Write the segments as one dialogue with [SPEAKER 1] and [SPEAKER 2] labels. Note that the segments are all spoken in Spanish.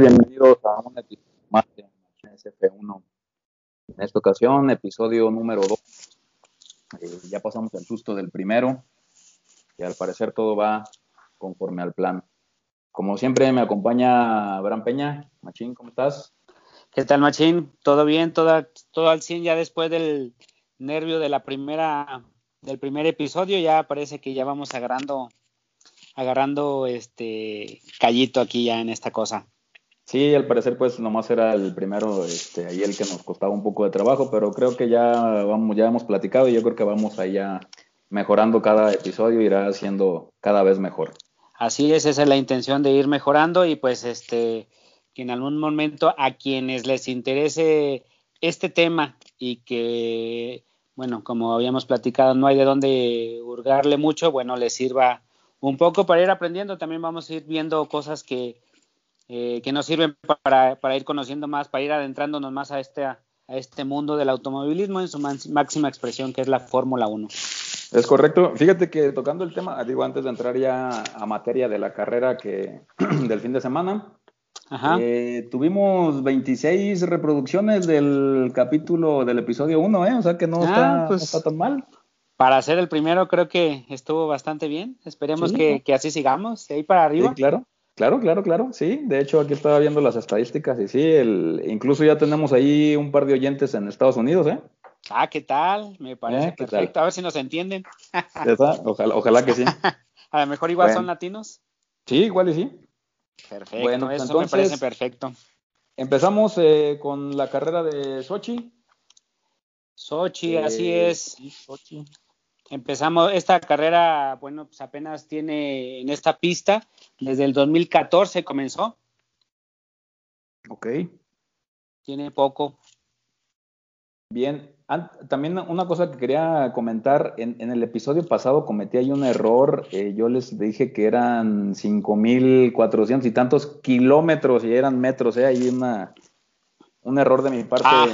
[SPEAKER 1] Bienvenidos a un episodio más de SF1. En esta ocasión, episodio número 2. Eh, ya pasamos el susto del primero y al parecer todo va conforme al plan. Como siempre me acompaña Abraham Peña. Machín, ¿cómo estás?
[SPEAKER 2] ¿Qué tal, Machín? ¿Todo bien? ¿Todo, todo al 100 ya después del nervio de la primera, del primer episodio? Ya parece que ya vamos agarrando agarrando este callito aquí ya en esta cosa.
[SPEAKER 1] Sí, al parecer pues nomás era el primero, este, ahí el que nos costaba un poco de trabajo, pero creo que ya vamos, ya hemos platicado y yo creo que vamos allá mejorando cada episodio, irá siendo cada vez mejor.
[SPEAKER 2] Así es, esa es la intención de ir mejorando y pues este, que en algún momento a quienes les interese este tema y que, bueno, como habíamos platicado, no hay de dónde hurgarle mucho, bueno, les sirva un poco para ir aprendiendo. También vamos a ir viendo cosas que, eh, que nos sirven para, para, ir conociendo más, para ir adentrándonos más a este, a este mundo del automovilismo en su máxima expresión, que es la Fórmula 1.
[SPEAKER 1] Es correcto. Fíjate que tocando el tema, digo, antes de entrar ya a materia de la carrera que del fin de semana, eh, tuvimos 26 reproducciones del capítulo del episodio 1, ¿eh? O sea que no, ah, está, pues, no está tan mal
[SPEAKER 2] para ser el primero creo que estuvo bastante bien. Esperemos que, así sigamos, de ahí para arriba.
[SPEAKER 1] Sí, claro. Claro, claro, claro, sí. De hecho, aquí estaba viendo las estadísticas y sí, el, incluso ya tenemos ahí un par de oyentes en Estados Unidos, ¿eh?
[SPEAKER 2] Ah, ¿qué tal? Me parece eh, perfecto. A ver si nos entienden.
[SPEAKER 1] ojalá, ojalá que sí.
[SPEAKER 2] A lo mejor igual son latinos.
[SPEAKER 1] Sí, igual y sí.
[SPEAKER 2] Perfecto, bueno, eso me parece perfecto.
[SPEAKER 1] Empezamos eh, con la carrera de Sochi.
[SPEAKER 2] Sochi, así eh, es. Sochi empezamos esta carrera, bueno, pues apenas tiene en esta pista, desde el 2014 comenzó.
[SPEAKER 1] Ok.
[SPEAKER 2] Tiene poco.
[SPEAKER 1] Bien, también una cosa que quería comentar, en, el episodio pasado cometí ahí un error, eh, yo les dije que eran 5.400 y tantos kilómetros y eran metros, ¿eh? hay una, un error de mi parte ah.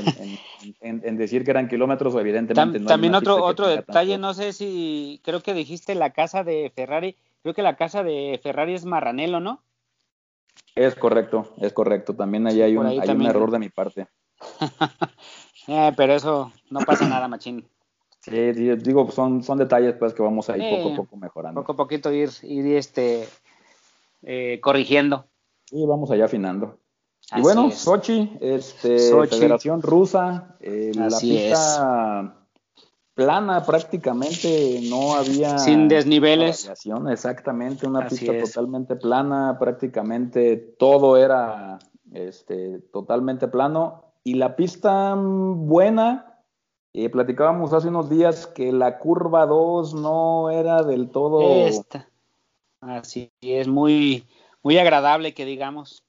[SPEAKER 1] en, decir que eran kilómetros, o evidentemente
[SPEAKER 2] no. También otro, otro detalle, no sé si, creo que dijiste la casa de Ferrari, creo que la casa de Ferrari es Marranello, ¿no?
[SPEAKER 1] Es correcto, es correcto, también ahí hay, un, hay un error de mi parte.
[SPEAKER 2] eh, pero eso no pasa nada, machín.
[SPEAKER 1] Sí, digo, son, son detalles pues que vamos a ir poco a poco mejorando.
[SPEAKER 2] Poco a poquito ir, ir este, eh, corrigiendo.
[SPEAKER 1] Y vamos allá afinando y bueno, Sochi, este, Federación Rusa, eh, la pista plana prácticamente, no había...
[SPEAKER 2] Sin desniveles.
[SPEAKER 1] Exactamente, una pista totalmente plana, prácticamente todo era este, totalmente plano. Y la pista buena, eh, platicábamos hace unos días que la curva 2 no era del todo...
[SPEAKER 2] Esta. Así es, muy, muy agradable que digamos.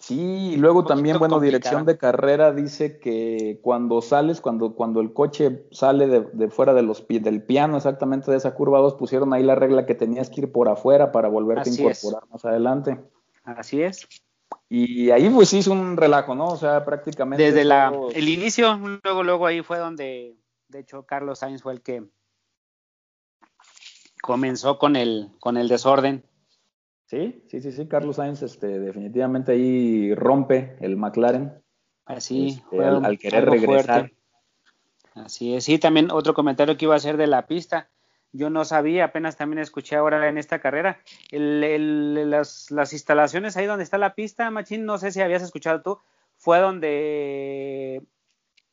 [SPEAKER 1] Sí, y luego también, bueno, dirección de carrera dice que cuando sales, cuando, cuando el coche sale de, fuera de los, del piano exactamente de esa curva 2, pusieron ahí la regla que tenías que ir por afuera para volverte a incorporar más adelante.
[SPEAKER 2] Así es.
[SPEAKER 1] Y ahí pues hizo un relajo, ¿no? O sea, prácticamente...
[SPEAKER 2] Desde la, el inicio, luego, luego ahí fue donde, de hecho, Carlos Sainz fue el que comenzó con el, con el desorden.
[SPEAKER 1] Sí, sí, sí, sí, Carlos Sainz este, definitivamente ahí rompe el McLaren.
[SPEAKER 2] Así,
[SPEAKER 1] este, al, querer regresar.
[SPEAKER 2] Así es, sí, también otro comentario que iba a hacer de la pista. Yo no sabía, apenas también escuché ahora en esta carrera, el, las, las, instalaciones ahí donde está la pista, Machín, no sé si habías escuchado tú, fue donde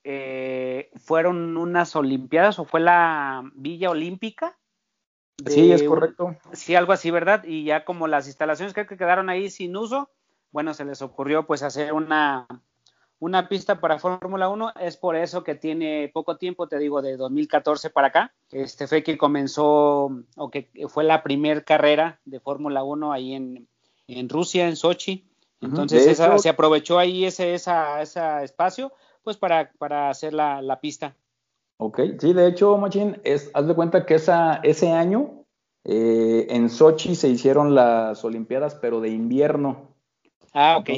[SPEAKER 2] eh, fueron unas Olimpiadas o fue la Villa Olímpica
[SPEAKER 1] sí, es correcto.
[SPEAKER 2] sí, algo así, ¿verdad? Y ya como las instalaciones creo que quedaron ahí sin uso, bueno, se les ocurrió pues hacer una, una pista para Fórmula 1, es por eso que tiene poco tiempo, te digo, de 2014 para acá. Este fue que comenzó, o que fue la primer carrera de Fórmula 1 ahí en, en, Rusia, en Sochi. Entonces se aprovechó ahí ese, esa, ese espacio pues para, para hacer la, la pista.
[SPEAKER 1] Ok, sí, de hecho, Machín, es, haz de cuenta que esa, ese año eh, en Sochi se hicieron las Olimpiadas, pero de invierno.
[SPEAKER 2] Ah, ok.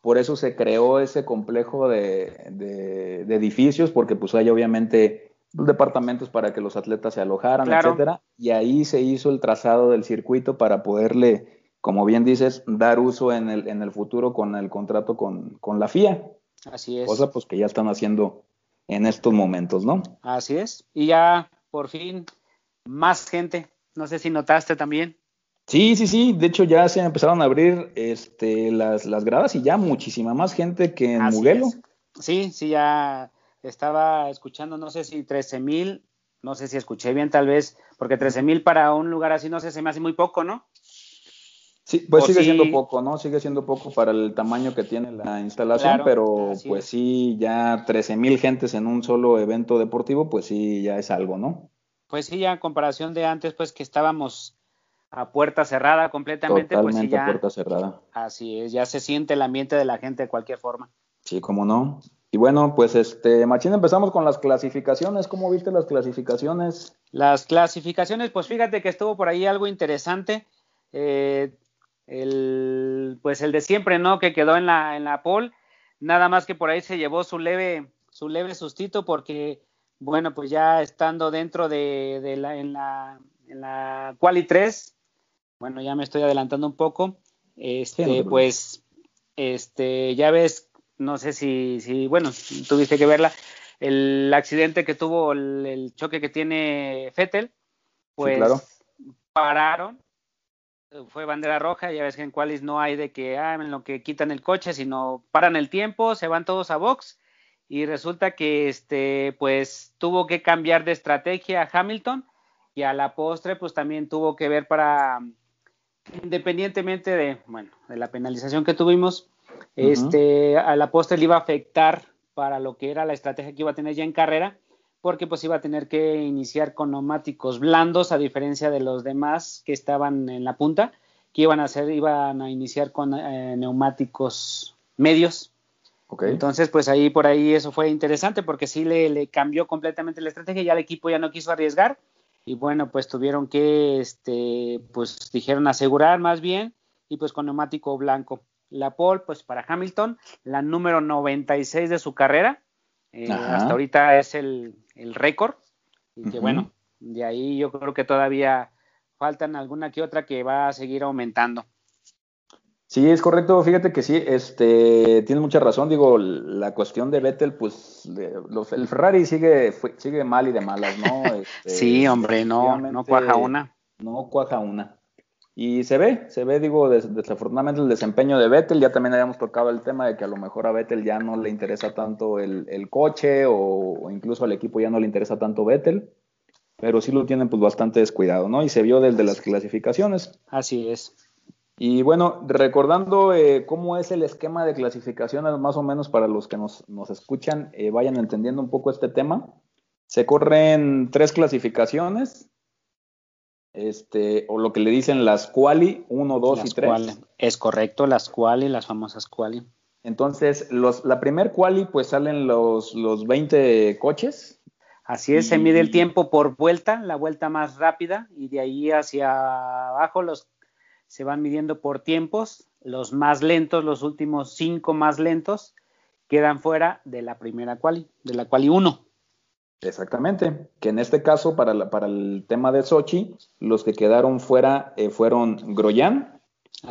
[SPEAKER 1] Por, eso se creó ese complejo de, de, edificios, porque pues hay obviamente departamentos para que los atletas se alojaran, etcétera, y ahí se hizo el trazado del circuito para poderle como bien dices, dar uso en el, en el futuro con el contrato con, con la FIA.
[SPEAKER 2] Así es.
[SPEAKER 1] Cosa pues que ya están haciendo en estos momentos, ¿no?
[SPEAKER 2] Así es. Y ya por fin más gente. No sé si notaste también.
[SPEAKER 1] Sí, sí, sí. De hecho, ya se empezaron a abrir este, las, las gradas y ya muchísima más gente que en Mugello.
[SPEAKER 2] Sí, sí, ya estaba escuchando, no sé si 13 mil, no sé si escuché bien tal vez, porque 13 mil para un lugar así, no sé, se me hace muy poco, ¿no?
[SPEAKER 1] Sí, pues sigue siendo poco, ¿no? Sigue siendo poco para el tamaño que tiene la instalación, pero pues sí, ya 13 mil gentes en un solo evento deportivo, pues sí, ya es algo, ¿no?
[SPEAKER 2] Pues sí, ya en comparación de antes, pues que estábamos a puerta cerrada completamente,
[SPEAKER 1] pues
[SPEAKER 2] sí ya.
[SPEAKER 1] a puerta cerrada.
[SPEAKER 2] Así es, ya se siente el ambiente de la gente de cualquier forma.
[SPEAKER 1] Sí, cómo no. Y bueno, pues este, Machín, empezamos con las clasificaciones. ¿Cómo viste las clasificaciones?
[SPEAKER 2] Las clasificaciones, pues fíjate que estuvo por ahí algo interesante. Eh, el, pues el de siempre, ¿no? Que quedó en la, en la pole. Nada más que por ahí se llevó su leve, su leve sustito porque bueno, pues ya estando dentro de, la, en la, en la Quali 3, bueno, ya me estoy adelantando un poco, este, pues, este, ya ves, no sé si, si, bueno, tuviste que verla, el accidente que tuvo, el, choque que tiene Fettel, pues pararon, fue bandera roja, ya ves que en Qualis no hay de que, ah, en lo que quitan el coche, sino paran el tiempo, se van todos a box. Y resulta que este pues tuvo que cambiar de estrategia a Hamilton y a la postre pues también tuvo que ver para independientemente de bueno de la penalización que tuvimos este a la postre le iba a afectar para lo que era la estrategia que iba a tener ya en carrera porque pues iba a tener que iniciar con neumáticos blandos a diferencia de los demás que estaban en la punta que iban a hacer iban a iniciar con eh, neumáticos medios entonces, pues ahí por ahí eso fue interesante porque sí le, cambió completamente la estrategia, ya el equipo ya no quiso arriesgar y bueno, pues tuvieron que, este, pues dijeron asegurar más bien y pues con neumático blanco. La pole, pues para Hamilton, la número 96 de su carrera, eh, hasta ahorita es el, récord y que bueno, de ahí yo creo que todavía faltan alguna que otra que va a seguir aumentando.
[SPEAKER 1] Sí, es correcto. Fíjate que sí, este, tienes mucha razón. Digo, la cuestión de Vettel, pues, el Ferrari sigue, sigue mal y de malas, ¿no?
[SPEAKER 2] Este, sí, hombre, no, no cuaja una.
[SPEAKER 1] No cuaja una. Y se ve, se ve, digo, desafortunadamente el desempeño de Vettel. Ya también habíamos tocado el tema de que a lo mejor a Vettel ya no le interesa tanto el, coche o, incluso al equipo ya no le interesa tanto Vettel. Pero sí lo tienen pues bastante descuidado, ¿no? Y se vio desde las clasificaciones.
[SPEAKER 2] Así es.
[SPEAKER 1] Y bueno, recordando eh, cómo es el esquema de clasificaciones, más o menos para los que nos, escuchan, eh, vayan entendiendo un poco este tema. Se corren tres clasificaciones, este, o lo que le dicen las quali, 1, 2 y 3.
[SPEAKER 2] Es correcto, las quali, las famosas quali.
[SPEAKER 1] Entonces, los, la primer quali, pues salen los, los 20 coches.
[SPEAKER 2] Así es, se mide el tiempo por vuelta, la vuelta más rápida, y de ahí hacia abajo los se van midiendo por tiempos, los más lentos, los últimos cinco más lentos, quedan fuera de la primera quali, de la quali 1.
[SPEAKER 1] Exactamente, que en este caso, para, para el tema de Sochi, los que quedaron fuera eh, fueron Groyan,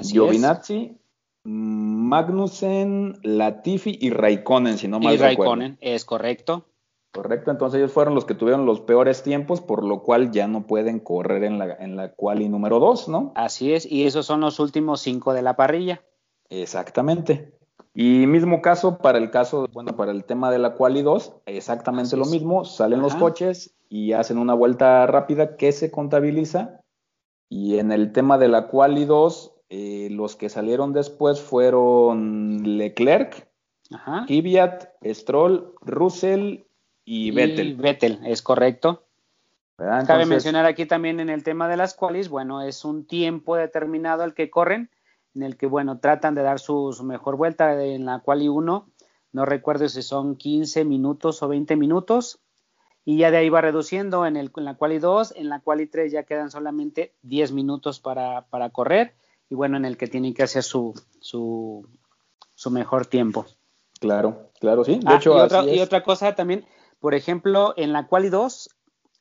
[SPEAKER 1] Giovinazzi, Magnussen, Latifi y Raikkonen, si no mal y Raikkonen,
[SPEAKER 2] es correcto.
[SPEAKER 1] Correcto, entonces ellos fueron los que tuvieron los peores tiempos, por lo cual ya no pueden correr en la, en la quali número 2, ¿no?
[SPEAKER 2] Así es, y esos son los últimos cinco de la parrilla.
[SPEAKER 1] Exactamente. Y mismo caso para el caso, bueno, para el tema de la quali 2, exactamente lo mismo, salen los coches y hacen una vuelta rápida que se contabiliza. Y en el tema de la quali 2, eh, los que salieron después fueron Leclerc, Kvyat, Stroll, Russell y Vettel.
[SPEAKER 2] Vettel, es correcto. Cabe mencionar aquí también en el tema de las qualis, bueno, es un tiempo determinado el que corren, en el que, bueno, tratan de dar su, mejor vuelta en la quali 1, no recuerdo si son 15 minutos o 20 minutos, y ya de ahí va reduciendo en, el, en la quali 2, en la quali 3 ya quedan solamente 10 minutos para, para correr, y bueno, en el que tienen que hacer su, su, su mejor tiempo.
[SPEAKER 1] Claro, claro, sí. De
[SPEAKER 2] ah, hecho, y, otra, y otra cosa también, por ejemplo, en la Quali 2,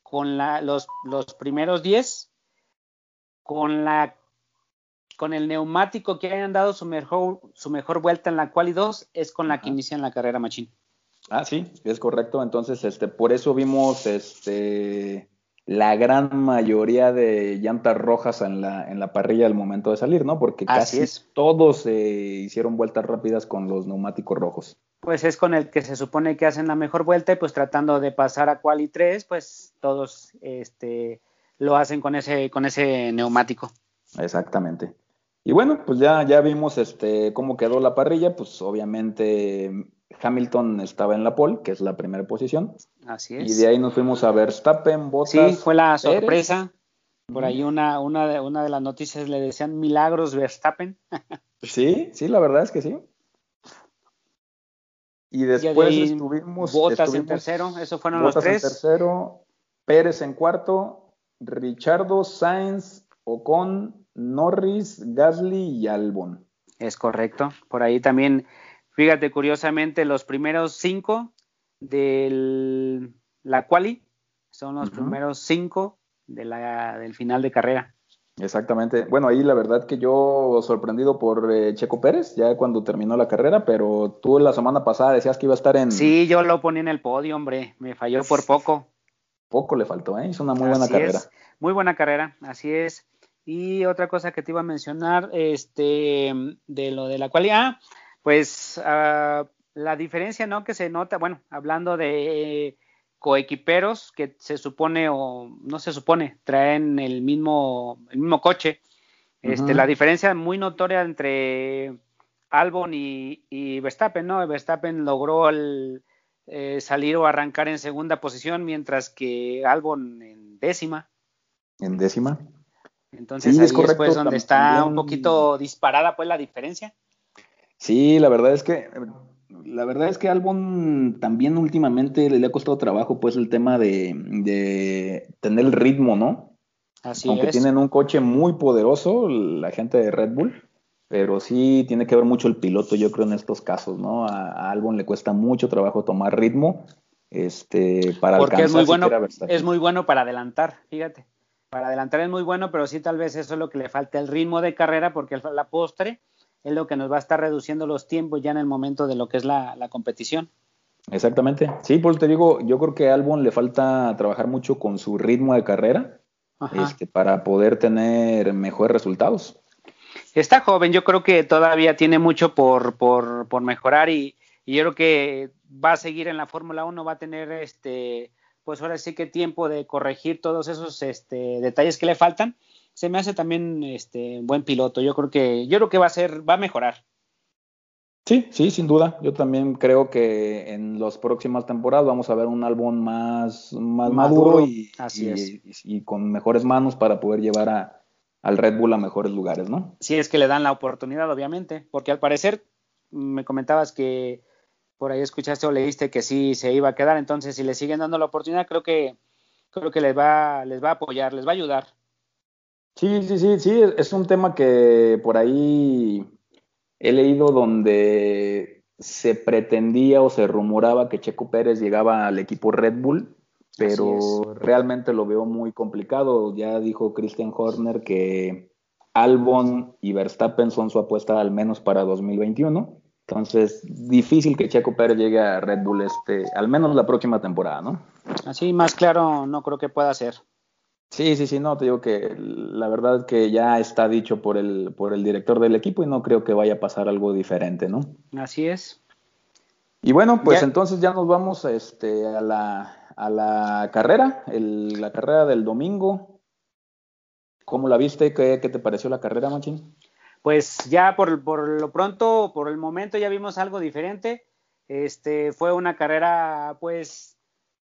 [SPEAKER 2] con la, los, los primeros 10, con la con el neumático que hayan dado su mejor, su mejor vuelta en la quali 2 es con la que inician la carrera Machín.
[SPEAKER 1] Ah, sí, es correcto. Entonces, este, por eso vimos este la gran mayoría de llantas rojas en la, en la parrilla al momento de salir, ¿no? Porque casi todos se hicieron vueltas rápidas con los neumáticos rojos.
[SPEAKER 2] Pues es con el que se supone que hacen la mejor vuelta y pues tratando de pasar a quali 3, pues todos este, lo hacen con ese, con ese neumático.
[SPEAKER 1] Exactamente. Y bueno, pues ya, ya vimos este, cómo quedó la parrilla, pues obviamente Hamilton estaba en la pole, que es la primera posición.
[SPEAKER 2] Así es.
[SPEAKER 1] Y de ahí nos fuimos a Verstappen, Bottas.
[SPEAKER 2] Sí, fue la sorpresa. Por ahí una, una, de, una de las noticias le decían milagros Verstappen.
[SPEAKER 1] sí, sí, la verdad es que sí. Y después estuvimos.
[SPEAKER 2] Bottas en tercero, eso fueron los tres.
[SPEAKER 1] en tercero, Pérez en cuarto, Richardo, Sainz, Ocon, Norris, Gasly y Albon.
[SPEAKER 2] Es correcto. Por ahí también Fíjate, curiosamente, los primeros cinco de la quali son los primeros cinco de la, del final de carrera.
[SPEAKER 1] Exactamente. Bueno, ahí la verdad que yo sorprendido por eh, Checo Pérez, ya cuando terminó la carrera, pero tú la semana pasada decías que iba a estar en...
[SPEAKER 2] Sí, yo lo ponía en el podio, hombre, me falló por poco.
[SPEAKER 1] Poco le faltó, ¿eh? Hizo una muy buena carrera.
[SPEAKER 2] Muy buena carrera, así es. Y otra cosa que te iba a mencionar, este, de lo de la quali, ah, pues uh, la diferencia, ¿no? Que se nota, bueno, hablando de coequiperos que se supone o no se supone traen el mismo el mismo coche, este, la diferencia muy notoria entre Albon y, Verstappen, ¿no? Verstappen logró el, eh, salir o arrancar en segunda posición, mientras que Albon en décima.
[SPEAKER 1] En décima.
[SPEAKER 2] Entonces ahí es, correcto, pues donde está un poquito disparada pues la diferencia.
[SPEAKER 1] Sí, la verdad es que la verdad es que Albon también últimamente le, ha costado trabajo pues el tema de, tener el ritmo, ¿no?
[SPEAKER 2] Así
[SPEAKER 1] Aunque tienen un coche muy poderoso, la gente de Red Bull, pero sí tiene que ver mucho el piloto, yo creo, en estos casos, ¿no? A, Albon le cuesta mucho trabajo tomar ritmo este, para
[SPEAKER 2] Porque es muy bueno, es muy bueno para adelantar, fíjate. Para adelantar es muy bueno, pero sí tal vez eso es lo que le falta el ritmo de carrera, porque la postre es lo que nos va a estar reduciendo los tiempos ya en el momento de lo que es la, competición.
[SPEAKER 1] Exactamente. Sí, por te digo, yo creo que a Albon le falta trabajar mucho con su ritmo de carrera este, para poder tener mejores resultados.
[SPEAKER 2] Está joven, yo creo que todavía tiene mucho por, por, por mejorar y, y, yo creo que va a seguir en la Fórmula 1, va a tener este, pues ahora sí que tiempo de corregir todos esos este, detalles que le faltan se me hace también este buen piloto. Yo creo que yo creo que va a ser va a mejorar.
[SPEAKER 1] Sí, sí, sin duda. Yo también creo que en las próximas temporadas vamos a ver un álbum más, más maduro, y, y, con mejores manos para poder llevar a, al Red Bull a mejores lugares, ¿no?
[SPEAKER 2] Sí, es que le dan la oportunidad, obviamente, porque al parecer me comentabas que por ahí escuchaste o leíste que sí se iba a quedar, entonces si le siguen dando la oportunidad, creo que creo que les va les va a apoyar, les va a ayudar.
[SPEAKER 1] Sí, sí, sí, sí, es un tema que por ahí he leído donde se pretendía o se rumoraba que Checo Pérez llegaba al equipo Red Bull, pero realmente lo veo muy complicado. Ya dijo Christian Horner que Albon y Verstappen son su apuesta al menos para 2021. Entonces, difícil que Checo Pérez llegue a Red Bull este, al menos la próxima temporada, ¿no?
[SPEAKER 2] Así más claro no creo que pueda ser.
[SPEAKER 1] Sí, sí, sí, no, te digo que la verdad que ya está dicho por el, por el director del equipo y no creo que vaya a pasar algo diferente, ¿no?
[SPEAKER 2] Así es.
[SPEAKER 1] Y bueno, pues entonces ya nos vamos este, a, la, a la carrera, el, la carrera del domingo. ¿Cómo la viste? ¿Qué, qué te pareció la carrera, Machín?
[SPEAKER 2] Pues ya por, por, lo pronto, por el momento ya vimos algo diferente. Este fue una carrera, pues,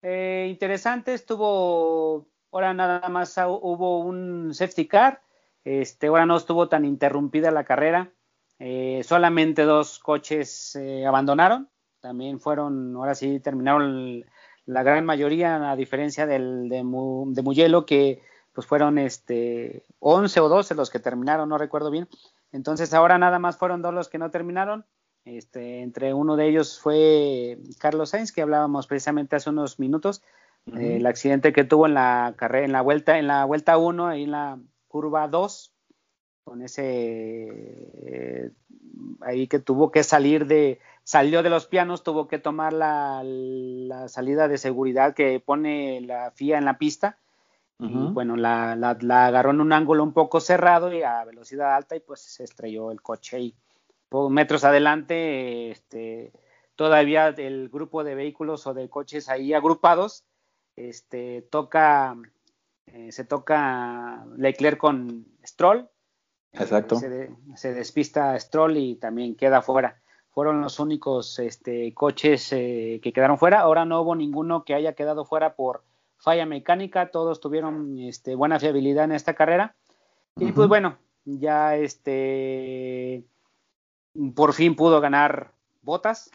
[SPEAKER 2] eh, interesante. Estuvo ahora nada más hubo un safety car, este, ahora no estuvo tan interrumpida la carrera, eh, solamente dos coches eh, abandonaron, también fueron, ahora sí terminaron la gran mayoría, a diferencia del, de, de que pues fueron este 11 o 12 los que terminaron, no recuerdo bien. Entonces ahora nada más fueron dos los que no terminaron. Este, entre uno de ellos fue Carlos Sainz, que hablábamos precisamente hace unos minutos, el accidente que tuvo en la carrera, en la vuelta, en la vuelta 1, ahí en la curva 2, con ese eh, ahí que tuvo que salir de, salió de los pianos, tuvo que tomar la, la salida de seguridad que pone la FIA en la pista. Y bueno, la, la, agarró en un ángulo un poco cerrado y a velocidad alta y pues se estrelló el coche ahí. Metros adelante, este, todavía el grupo de vehículos o de coches ahí agrupados, este, toca, eh, se toca Leclerc con Stroll.
[SPEAKER 1] Exacto.
[SPEAKER 2] Se, despista Stroll y también queda fuera. Fueron los únicos este, coches eh, que quedaron fuera. Ahora no hubo ninguno que haya quedado fuera por falla mecánica. Todos tuvieron este, buena fiabilidad en esta carrera. Y pues bueno, ya este por fin pudo ganar botas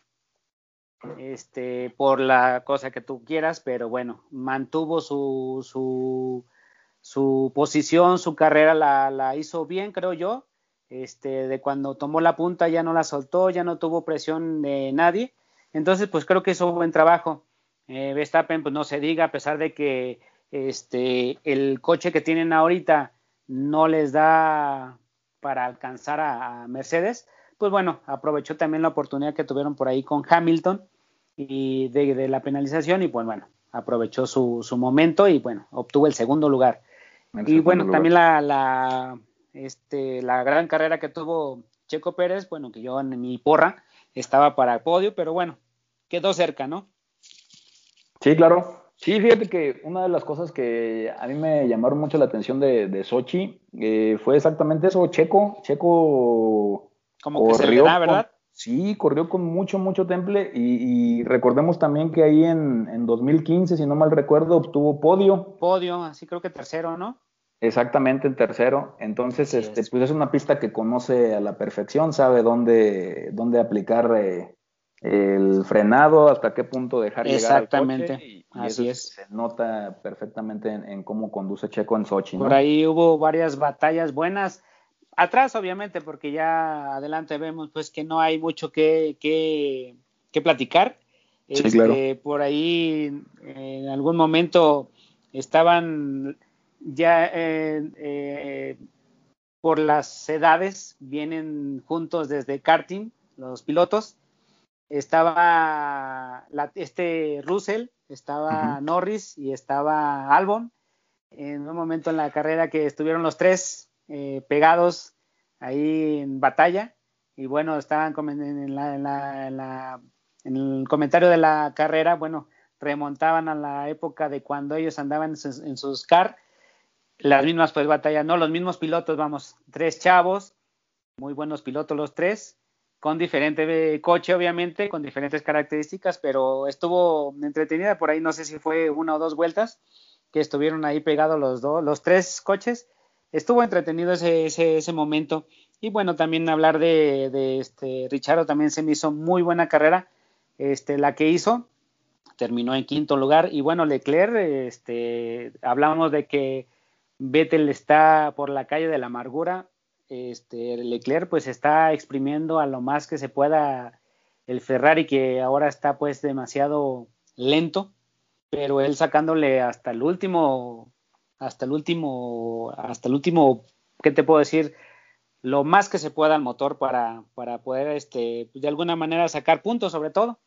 [SPEAKER 2] este, por la cosa que tú quieras, pero bueno, mantuvo su, su, su posición, su carrera la, la, hizo bien, creo yo. Este, de cuando tomó la punta ya no la soltó, ya no tuvo presión de nadie. Entonces, pues creo que hizo un buen trabajo. Eh, Verstappen, pues no se diga, a pesar de que este, el coche que tienen ahorita no les da para alcanzar a Mercedes, pues bueno, aprovechó también la oportunidad que tuvieron por ahí con Hamilton y de, la penalización y pues bueno, aprovechó su, su, momento y bueno, obtuvo el segundo lugar. y bueno, también la, la, este, la gran carrera que tuvo Checo Pérez, bueno, que yo en mi porra estaba para el podio, pero bueno, quedó cerca, ¿no?
[SPEAKER 1] Sí, claro. Sí, fíjate que una de las cosas que a mí me llamaron mucho la atención de, de Sochi eh, fue exactamente eso, Checo, Checo
[SPEAKER 2] como que se le ¿verdad?
[SPEAKER 1] sí, corrió con mucho, mucho temple y, recordemos también que ahí en, en, 2015, si no mal recuerdo, obtuvo podio.
[SPEAKER 2] Podio, así creo que tercero, ¿no?
[SPEAKER 1] Exactamente, en tercero. Entonces, este, pues es una pista que conoce a la perfección, sabe dónde, dónde aplicar eh, el frenado, hasta qué punto dejar
[SPEAKER 2] Exactamente. llegar
[SPEAKER 1] Exactamente, así es. Se nota perfectamente en, cómo conduce Checo en Sochi.
[SPEAKER 2] Por ahí hubo varias batallas buenas atrás obviamente porque ya adelante vemos pues que no hay mucho que, que, que platicar. Este, por ahí en algún momento estaban ya eh, eh, por las edades, vienen juntos desde karting los pilotos. Estaba este Russell, estaba Norris y estaba Albon. En un momento en la carrera que estuvieron los tres eh, pegados ahí en batalla. Y bueno, estaban en, la, en, la, en, el comentario de la carrera, bueno, remontaban a la época de cuando ellos andaban en sus, car, las mismas pues batallas, no, los mismos pilotos, vamos, tres chavos, muy buenos pilotos los tres, con diferente coche obviamente, con diferentes características, pero estuvo entretenida por ahí, no sé si fue una o dos vueltas que estuvieron ahí pegados los dos, los tres coches estuvo entretenido ese, ese, ese momento. Y bueno, también hablar de, de este Richardo también se me hizo muy buena carrera, este, la que hizo, terminó en quinto lugar. Y bueno, Leclerc, este, hablamos de que Vettel está por la calle de la amargura. Este, Leclerc pues está exprimiendo a lo más que se pueda el Ferrari que ahora está pues demasiado lento, pero él sacándole hasta el último hasta el último, hasta el último, ¿qué te puedo decir? Lo más que se pueda al motor para, para poder, este, de alguna manera sacar puntos sobre todo.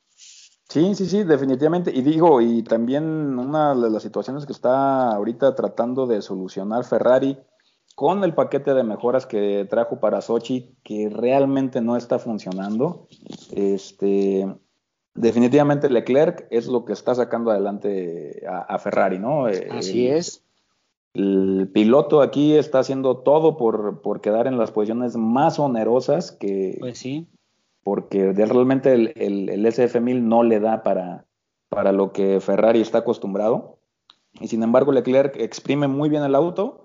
[SPEAKER 1] Sí, sí, sí, definitivamente. Y digo, y también una de las situaciones que está ahorita tratando de solucionar Ferrari con el paquete de mejoras que trajo para Sochi, que realmente no está funcionando. Este, definitivamente Leclerc es lo que está sacando adelante a, Ferrari, ¿no?
[SPEAKER 2] Así es.
[SPEAKER 1] El piloto aquí está haciendo todo por, por quedar en las posiciones más onerosas que...
[SPEAKER 2] Pues sí.
[SPEAKER 1] Porque realmente el, el, SF1000 no le da para, para lo que Ferrari está acostumbrado. Y sin embargo Leclerc exprime muy bien el auto.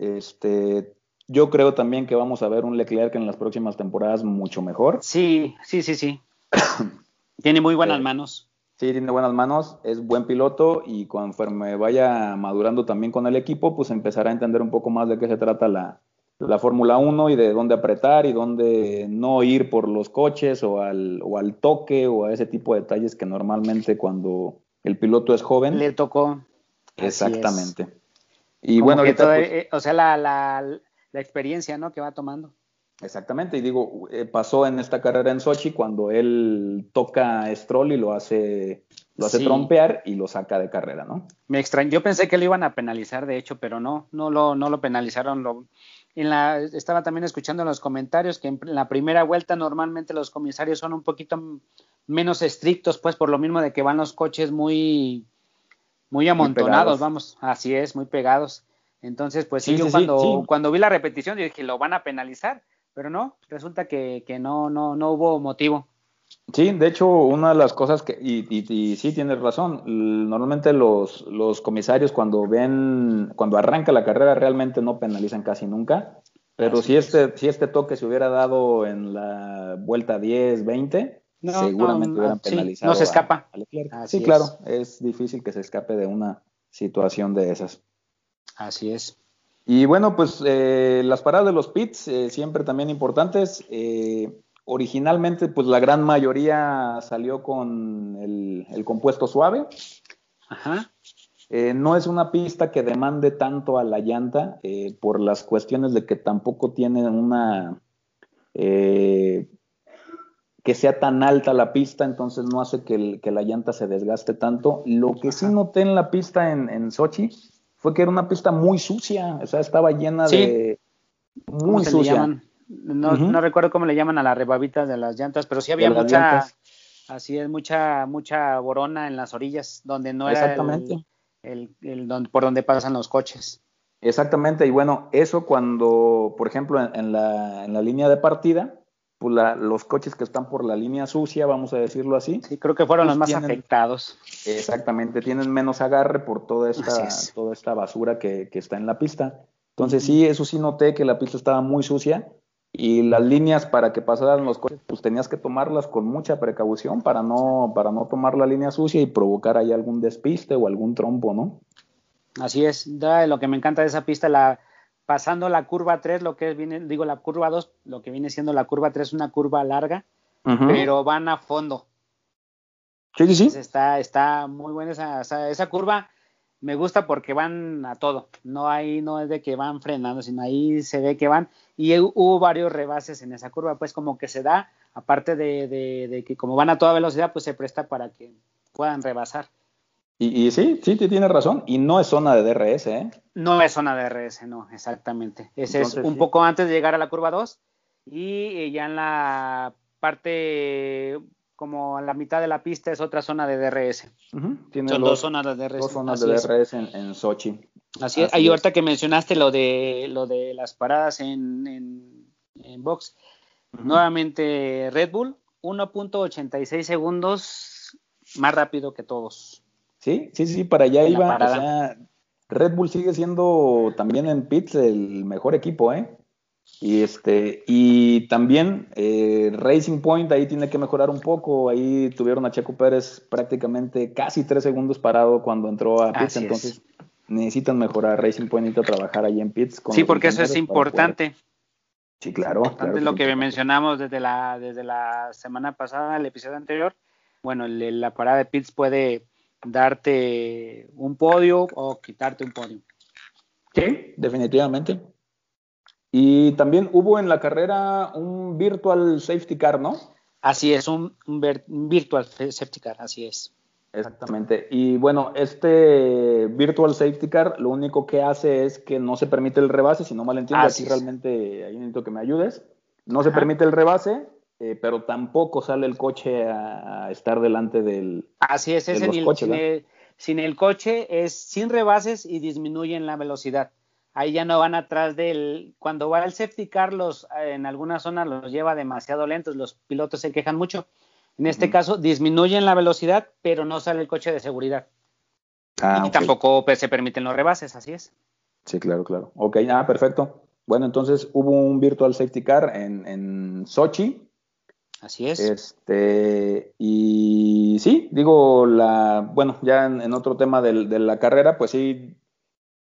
[SPEAKER 1] Este, yo creo también que vamos a ver un Leclerc en las próximas temporadas mucho mejor.
[SPEAKER 2] Sí, sí, sí, sí. Tiene muy buenas manos.
[SPEAKER 1] Sí, tiene buenas manos, es buen piloto y conforme vaya madurando también con el equipo, pues empezará a entender un poco más de qué se trata la, la Fórmula 1 y de dónde apretar y dónde no ir por los coches o al, o al toque o a ese tipo de detalles que normalmente cuando el piloto es joven.
[SPEAKER 2] Le tocó.
[SPEAKER 1] Exactamente. Y bueno, ahorita.
[SPEAKER 2] Pues o sea, la, la, la experiencia, ¿no? Que va tomando.
[SPEAKER 1] Exactamente, y digo, eh, pasó en esta carrera en Sochi cuando él toca a Stroll y lo hace, lo hace trompear y lo saca de carrera, ¿no?
[SPEAKER 2] Me extrañó, yo pensé que lo iban a penalizar, de hecho, pero no, no lo, no lo penalizaron. Lo, en la, estaba también escuchando en los comentarios que en la primera vuelta normalmente los comisarios son un poquito menos estrictos, pues por lo mismo de que van los coches muy, muy amontonados, vamos, así es, muy pegados. Entonces, pues sí, yo cuando, cuando vi la repetición dije, lo van a penalizar pero no, resulta que, que no, no, no hubo motivo.
[SPEAKER 1] Sí, de hecho, una de las cosas que, y, y, sí tienes razón, normalmente los, los, comisarios cuando ven, cuando arranca la carrera realmente no penalizan casi nunca, pero si este, si este toque se hubiera dado en la vuelta 10, 20, seguramente hubieran penalizado.
[SPEAKER 2] no se escapa.
[SPEAKER 1] sí, claro, es difícil que se escape de una situación de esas.
[SPEAKER 2] Así es.
[SPEAKER 1] Y bueno, pues eh, las paradas de los pits eh, siempre también importantes. Eh, originalmente, pues la gran mayoría salió con el, compuesto suave. Ajá. no es una pista que demande tanto a la llanta por las cuestiones de que tampoco tiene una que sea tan alta la pista, entonces no hace que, la llanta se desgaste tanto. Lo que sí noté en la pista en, en Sochi fue que era una pista muy sucia, o sea, estaba llena de...
[SPEAKER 2] Muy sucia. No, no, recuerdo cómo le llaman a las rebabitas de las llantas, pero sí había mucha... Así es, mucha, mucha borona en las orillas, donde no era El, el, por donde pasan los coches.
[SPEAKER 1] Exactamente, y bueno, eso cuando, por ejemplo, en, la, en la línea de partida, pues los coches que están por la línea sucia, vamos a decirlo así.
[SPEAKER 2] Sí, creo que fueron pues los más afectados.
[SPEAKER 1] Exactamente, tienen menos agarre por toda esta, toda esta basura que, está en la pista. Entonces sí, eso sí noté que la pista estaba muy sucia y las líneas para que pasaran los coches, pues tenías que tomarlas con mucha precaución para no, para no tomar la línea sucia y provocar ahí algún despiste o algún trompo, ¿no?
[SPEAKER 2] Así es, lo que me encanta de esa pista, la, pasando la curva 3, lo que viene, digo la curva 2, lo que viene siendo la curva 3 es una curva larga, pero van a fondo.
[SPEAKER 1] Sí, sí, sí.
[SPEAKER 2] está, está muy buena esa, esa, curva. Me gusta porque van a todo. No hay, no es de que van frenando, sino ahí se ve que van. Y hubo varios rebases en esa curva, pues como que se da, aparte de, de que como van a toda velocidad, pues se presta para que puedan rebasar.
[SPEAKER 1] Y, sí, sí, tiene razón. Y no es zona de DRS, ¿eh?
[SPEAKER 2] No es zona de DRS, no, exactamente. Ese es un poco antes de llegar a la curva 2 y ya en la parte como a la mitad de la pista es otra zona de DRS. Son dos zonas de DRS.
[SPEAKER 1] Dos zonas de DRS en, Sochi.
[SPEAKER 2] Así es. Ahí ahorita que mencionaste lo de lo de las paradas en, en, box. Nuevamente Red Bull, 1.86 segundos más rápido que todos.
[SPEAKER 1] Sí, sí, sí, para allá iba. O sea, Red Bull sigue siendo también en pits el mejor equipo, ¿eh? Y este, y también eh, Racing Point ahí tiene que mejorar un poco. Ahí tuvieron a Checo Pérez prácticamente casi tres segundos parado cuando entró a pits, entonces necesitan mejorar. Racing Point necesita trabajar ahí en pits.
[SPEAKER 2] sí, porque eso es importante.
[SPEAKER 1] Sí, claro.
[SPEAKER 2] Importante lo que mencionamos desde la, desde la semana pasada, el episodio anterior. Bueno, la parada de pits puede darte un podio o quitarte un podio.
[SPEAKER 1] Sí, definitivamente. Y también hubo en la carrera un virtual safety car, ¿no?
[SPEAKER 2] Así es, un, virtual safety car, así es.
[SPEAKER 1] Exactamente. Y bueno, este virtual safety car lo único que hace es que no se permite el rebase, si no mal entiendo, aquí realmente hay un necesito que me ayudes. No se permite el rebase, eh, pero tampoco sale el coche a, estar delante del.
[SPEAKER 2] Así es, es el, sin, el, coche es sin rebases y disminuyen la velocidad. Ahí ya no van atrás del. Cuando va el safety car, los, en algunas zonas los lleva demasiado lentos, los pilotos se quejan mucho. En este caso, disminuyen la velocidad, pero no sale el coche de seguridad. Ah, y tampoco se permiten los rebases, así es.
[SPEAKER 1] Sí, claro, claro. Ok, ah, perfecto. Bueno, entonces hubo un virtual safety car en, en Sochi
[SPEAKER 2] Así es.
[SPEAKER 1] Este, y sí, digo, la, bueno, ya en, otro tema de, la carrera, pues sí,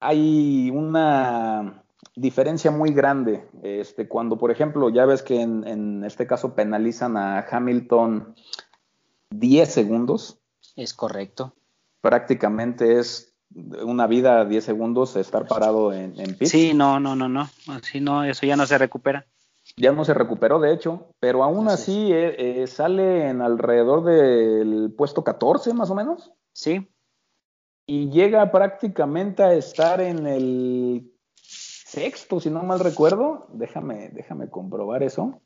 [SPEAKER 1] hay una diferencia muy grande. Este, cuando, por ejemplo, ya ves que en, en este caso penalizan a Hamilton 10 segundos.
[SPEAKER 2] Es correcto.
[SPEAKER 1] Prácticamente es una vida 10 segundos estar parado en, en pit.
[SPEAKER 2] Sí, no, no, no, no. Así no, eso ya no se recupera.
[SPEAKER 1] Ya no se recuperó, de hecho, pero aún así eh, eh, sale en alrededor del puesto 14, más o menos.
[SPEAKER 2] Sí.
[SPEAKER 1] Y llega prácticamente a estar en el sexto, si no mal recuerdo. Déjame, déjame comprobar eso.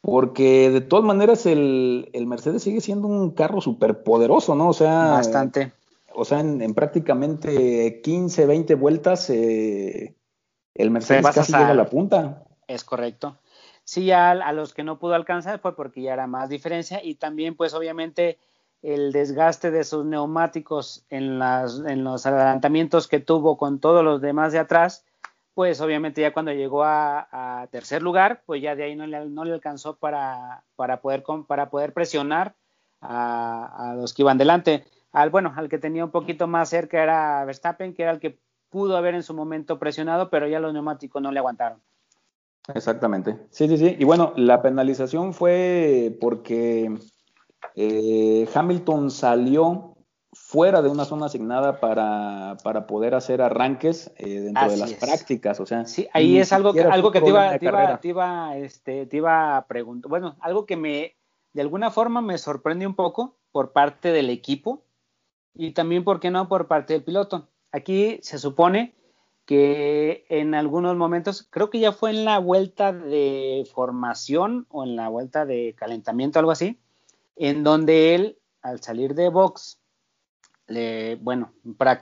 [SPEAKER 1] Porque de todas maneras el, Mercedes sigue siendo un carro súper poderoso, ¿no? O sea.
[SPEAKER 2] Bastante.
[SPEAKER 1] O sea, en, prácticamente 15, 20 vueltas, eh, el Mercedes casi llega a la punta.
[SPEAKER 2] Es correcto. Sí, a, a los que no pudo alcanzar fue porque ya era más diferencia y también, pues, obviamente, el desgaste de sus neumáticos en, las, en los adelantamientos que tuvo con todos los demás de atrás pues obviamente ya cuando llegó a, tercer lugar, pues ya de ahí no le, no le alcanzó para, para, poder, para poder presionar a, los que iban delante. Al, bueno, al que tenía un poquito más cerca era Verstappen, que era el que pudo haber en su momento presionado, pero ya los neumáticos no le aguantaron.
[SPEAKER 1] Exactamente. Sí, sí, sí. Y bueno, la penalización fue porque eh, Hamilton salió fuera de una zona asignada para, para poder hacer arranques eh, dentro de las prácticas, o sea.
[SPEAKER 2] Sí, ahí es algo que, algo que te iba, te iba, te iba, este, te iba a preguntar, bueno, algo que me, de alguna forma me sorprende un poco por parte del equipo y también, ¿por qué no?, por parte del piloto. Aquí se supone que en algunos momentos, creo que ya fue en la vuelta de formación o en la vuelta de calentamiento, algo así, en donde él, al salir de box, le, bueno,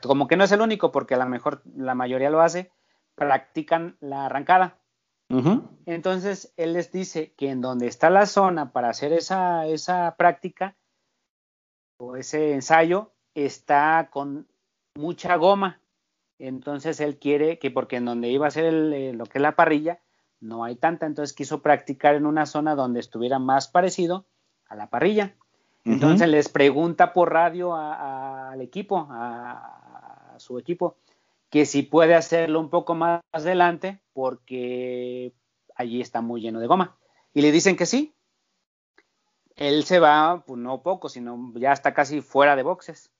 [SPEAKER 2] como que no es el único, porque a lo mejor la mayoría lo hace, practican la arrancada. Entonces, él les dice que en donde está la zona para hacer esa, esa práctica o ese ensayo, está con mucha goma. Entonces, él quiere que, porque en donde iba a ser eh, lo que es la parrilla, no hay tanta, entonces quiso practicar en una zona donde estuviera más parecido a la parrilla. Entonces les pregunta por radio al equipo, a, su equipo, que si puede hacerlo un poco más adelante porque allí está muy lleno de goma. Y le dicen que sí. Él se va, pues no poco, sino ya está casi fuera de boxes.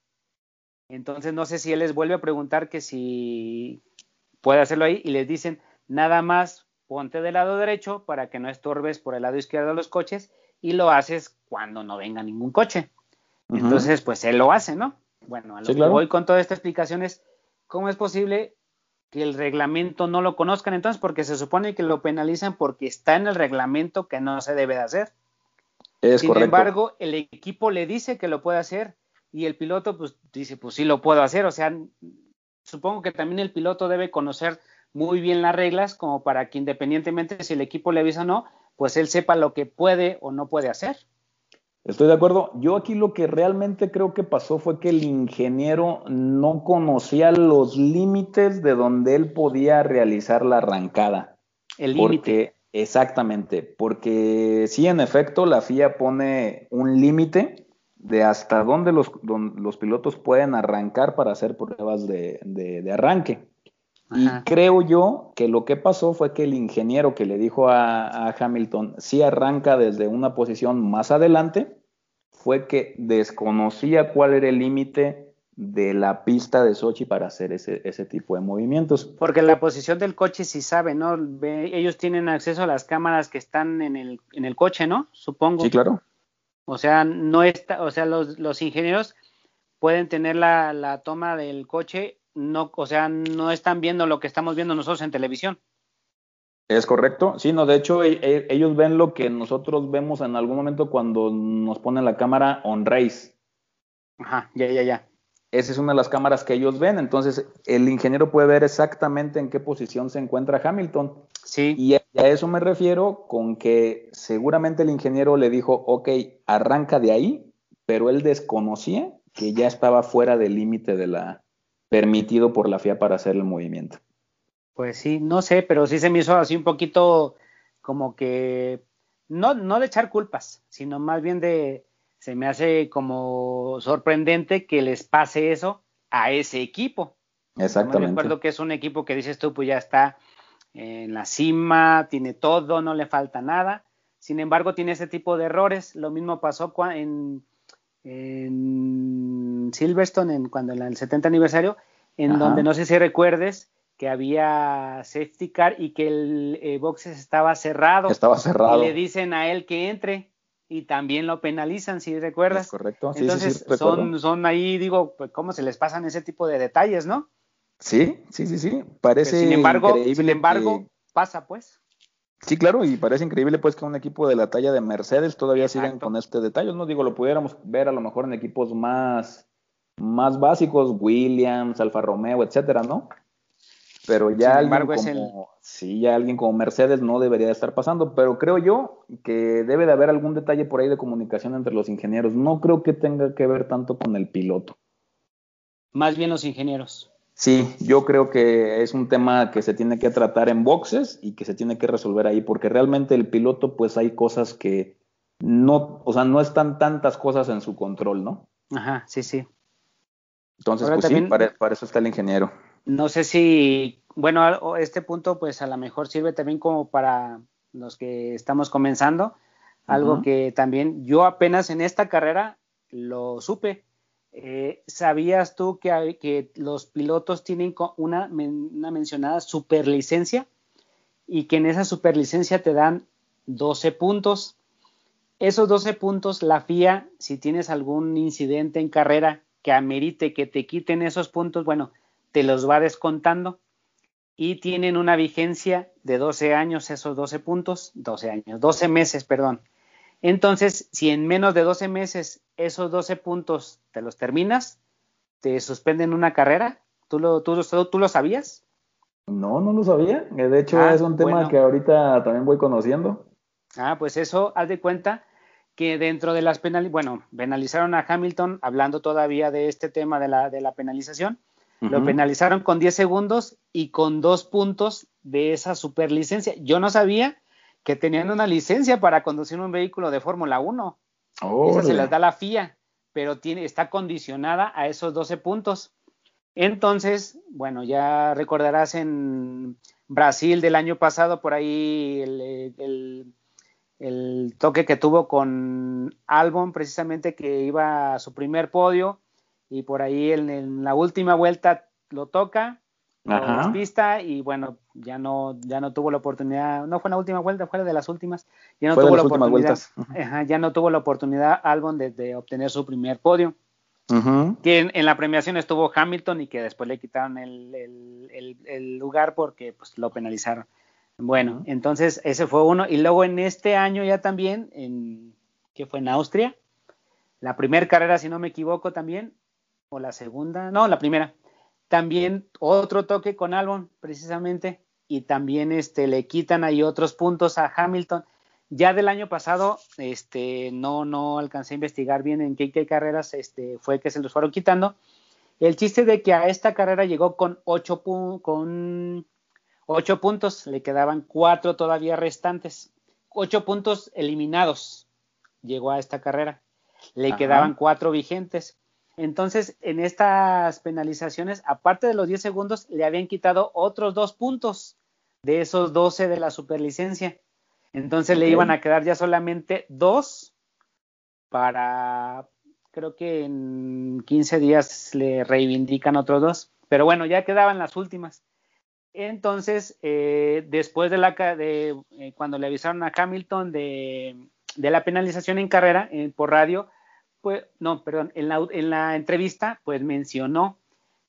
[SPEAKER 2] Entonces no sé si él les vuelve a preguntar que si puede hacerlo ahí y les dicen nada más ponte del lado derecho para que no estorbes por el lado izquierdo los coches y lo haces cuando no venga ningún coche. Entonces, pues él lo hace, ¿no? Bueno, a lo que voy con toda esta explicación es cómo es posible que el reglamento no lo conozcan entonces, porque se supone que lo penalizan porque está en el reglamento que no se debe de hacer.
[SPEAKER 1] Es
[SPEAKER 2] Sin embargo, el equipo le dice que lo puede hacer y el piloto pues dice, pues sí lo puedo hacer, o sea, supongo que también el piloto debe conocer muy bien las reglas como para que independientemente si el equipo le avisa o no, pues él sepa lo que puede o no puede hacer.
[SPEAKER 1] Estoy de acuerdo. Yo aquí lo que realmente creo que pasó fue que el ingeniero no conocía los límites de donde él podía realizar la arrancada.
[SPEAKER 2] El límite.
[SPEAKER 1] Exactamente, porque sí, en efecto, la FIA pone un límite de hasta dónde los, los, pilotos pueden arrancar para hacer pruebas de, de arranque. Y creo yo que lo que pasó fue que el ingeniero que le dijo a, Hamilton si arranca desde una posición más adelante, fue que desconocía cuál era el límite de la pista de Sochi para hacer ese, ese tipo de movimientos.
[SPEAKER 2] Porque la posición del coche sí sabe, ¿no? ellos tienen acceso a las cámaras que están en el, en el coche, ¿no? Supongo.
[SPEAKER 1] Sí, claro.
[SPEAKER 2] O sea, no está, o sea, los, los ingenieros pueden tener la, la toma del coche no, o sea, no están viendo lo que estamos viendo nosotros en televisión.
[SPEAKER 1] Es correcto, sí, no, de hecho e, e, ellos ven lo que nosotros vemos en algún momento cuando nos ponen la cámara on race.
[SPEAKER 2] Ajá, ya, ya, ya.
[SPEAKER 1] Esa es una de las cámaras que ellos ven, entonces el ingeniero puede ver exactamente en qué posición se encuentra Hamilton.
[SPEAKER 2] Sí.
[SPEAKER 1] Y a eso me refiero con que seguramente el ingeniero le dijo, ok, arranca de ahí, pero él desconocía que ya estaba fuera del límite de la, permitido por la FIA para hacer el movimiento.
[SPEAKER 2] Pues sí, no sé, pero sí se me hizo así un poquito como que no, no de echar culpas, sino más bien de se me hace como sorprendente que les pase eso a ese equipo.
[SPEAKER 1] Exactamente.
[SPEAKER 2] Me acuerdo que es un equipo que dices tú, pues ya está en la cima, tiene todo, no le falta nada. Sin embargo, tiene ese tipo de errores. Lo mismo pasó en, en Silverstone, en, cuando en el 70 aniversario, en donde no sé si recuerdes que había safety car y que el eh, boxes estaba cerrado.
[SPEAKER 1] Estaba cerrado.
[SPEAKER 2] Y le dicen a él que entre y también lo penalizan, si recuerdas.
[SPEAKER 1] correcto.
[SPEAKER 2] Sí, Entonces, son, son ahí, digo, pues, cómo se les pasan ese tipo de detalles, ¿no?
[SPEAKER 1] Sí, sí, sí, sí. Parece
[SPEAKER 2] sin embargo, increíble. Sin embargo, pasa, pues.
[SPEAKER 1] Sí, claro, y parece increíble pues que un equipo de la talla de Mercedes todavía sigan con este detalle. No digo, lo pudiéramos ver a lo mejor en equipos más, más básicos, Williams, Alfa Romeo, etcétera, ¿no? Pero ya Sin alguien como, sí, ya alguien como Mercedes no debería de estar pasando, pero creo yo que debe de haber algún detalle por ahí de comunicación entre los ingenieros. No creo que tenga que ver tanto con el piloto.
[SPEAKER 2] Más bien los ingenieros.
[SPEAKER 1] Sí, yo creo que es un tema que se tiene que tratar en boxes y que se tiene que resolver ahí, porque realmente el piloto, pues hay cosas que no, o sea, no están tantas cosas en su control, ¿no?
[SPEAKER 2] Ajá, sí, sí.
[SPEAKER 1] Entonces, pues sí, para, eso está el ingeniero.
[SPEAKER 2] No sé si, bueno, este punto, pues a lo mejor sirve también como para los que estamos comenzando, algo que también yo apenas en esta carrera lo supe eh, ¿Sabías tú que, los pilotos tienen una, una mencionada superlicencia y que en esa superlicencia te dan 12 puntos? Esos 12 puntos, la FIA, si tienes algún incidente en carrera que amerite que te quiten esos puntos, bueno, te los va descontando y tienen una vigencia de 12 años esos 12 puntos, 12 años, 12 meses, perdón. Entonces, si en menos de 12 meses esos 12 puntos te los terminas, te suspenden una carrera. ¿Tú lo, tú, tú lo sabías?
[SPEAKER 1] No, no lo sabía. Eh, de hecho, ah, es un tema que ahorita también voy conociendo.
[SPEAKER 2] Ah, pues eso, haz de cuenta que dentro de las penalizaciones, bueno, penalizaron a Hamilton, hablando todavía de este tema de la, de la penalización, lo penalizaron con 10 segundos y con dos puntos de esa superlicencia. Yo no sabía que tenían una licencia para conducir un vehículo de Fórmula 1. Esa se las da la FIA, pero tiene, está condicionada a esos 12 puntos. Entonces, bueno, ya recordarás en Brasil del año pasado, por ahí el, toque que tuvo con Albon, precisamente que iba a su primer podio, y por ahí en la última vuelta lo toca, Ajá. pista y bueno, ya no, ya no tuvo la oportunidad, no fue la última vuelta, fue de las últimas, ya no tuvo la oportunidad, ya no tuvo la oportunidad Albon de, obtener su primer podio. Que en, la premiación estuvo Hamilton y que después le quitaron el, lugar porque pues, lo penalizaron. Bueno, entonces ese fue uno. Y luego en este año ya también, en, que fue en Austria, la primera carrera, si no me equivoco también, o la segunda, no, la primera, también otro toque con Albon, precisamente, y también este, le quitan ahí otros puntos a Hamilton. Ya del año pasado, este, no, no alcancé a investigar bien en qué, qué carreras este, fue que se los fueron quitando. El chiste de que a esta carrera llegó con ocho, con ocho puntos, le quedaban cuatro todavía restantes. Ocho puntos eliminados llegó a esta carrera. Le quedaban cuatro vigentes. Entonces, en estas penalizaciones, aparte de los 10 segundos, le habían quitado otros dos puntos de esos 12 de la superlicencia. Entonces le iban a quedar ya solamente dos para, creo que en 15 días le reivindican otros dos. Pero bueno, ya quedaban las últimas. Entonces, eh, después de la de eh, cuando le avisaron a Hamilton de, de la penalización en carrera eh, por radio, pues, no, perdón, en la, en la entrevista, pues mencionó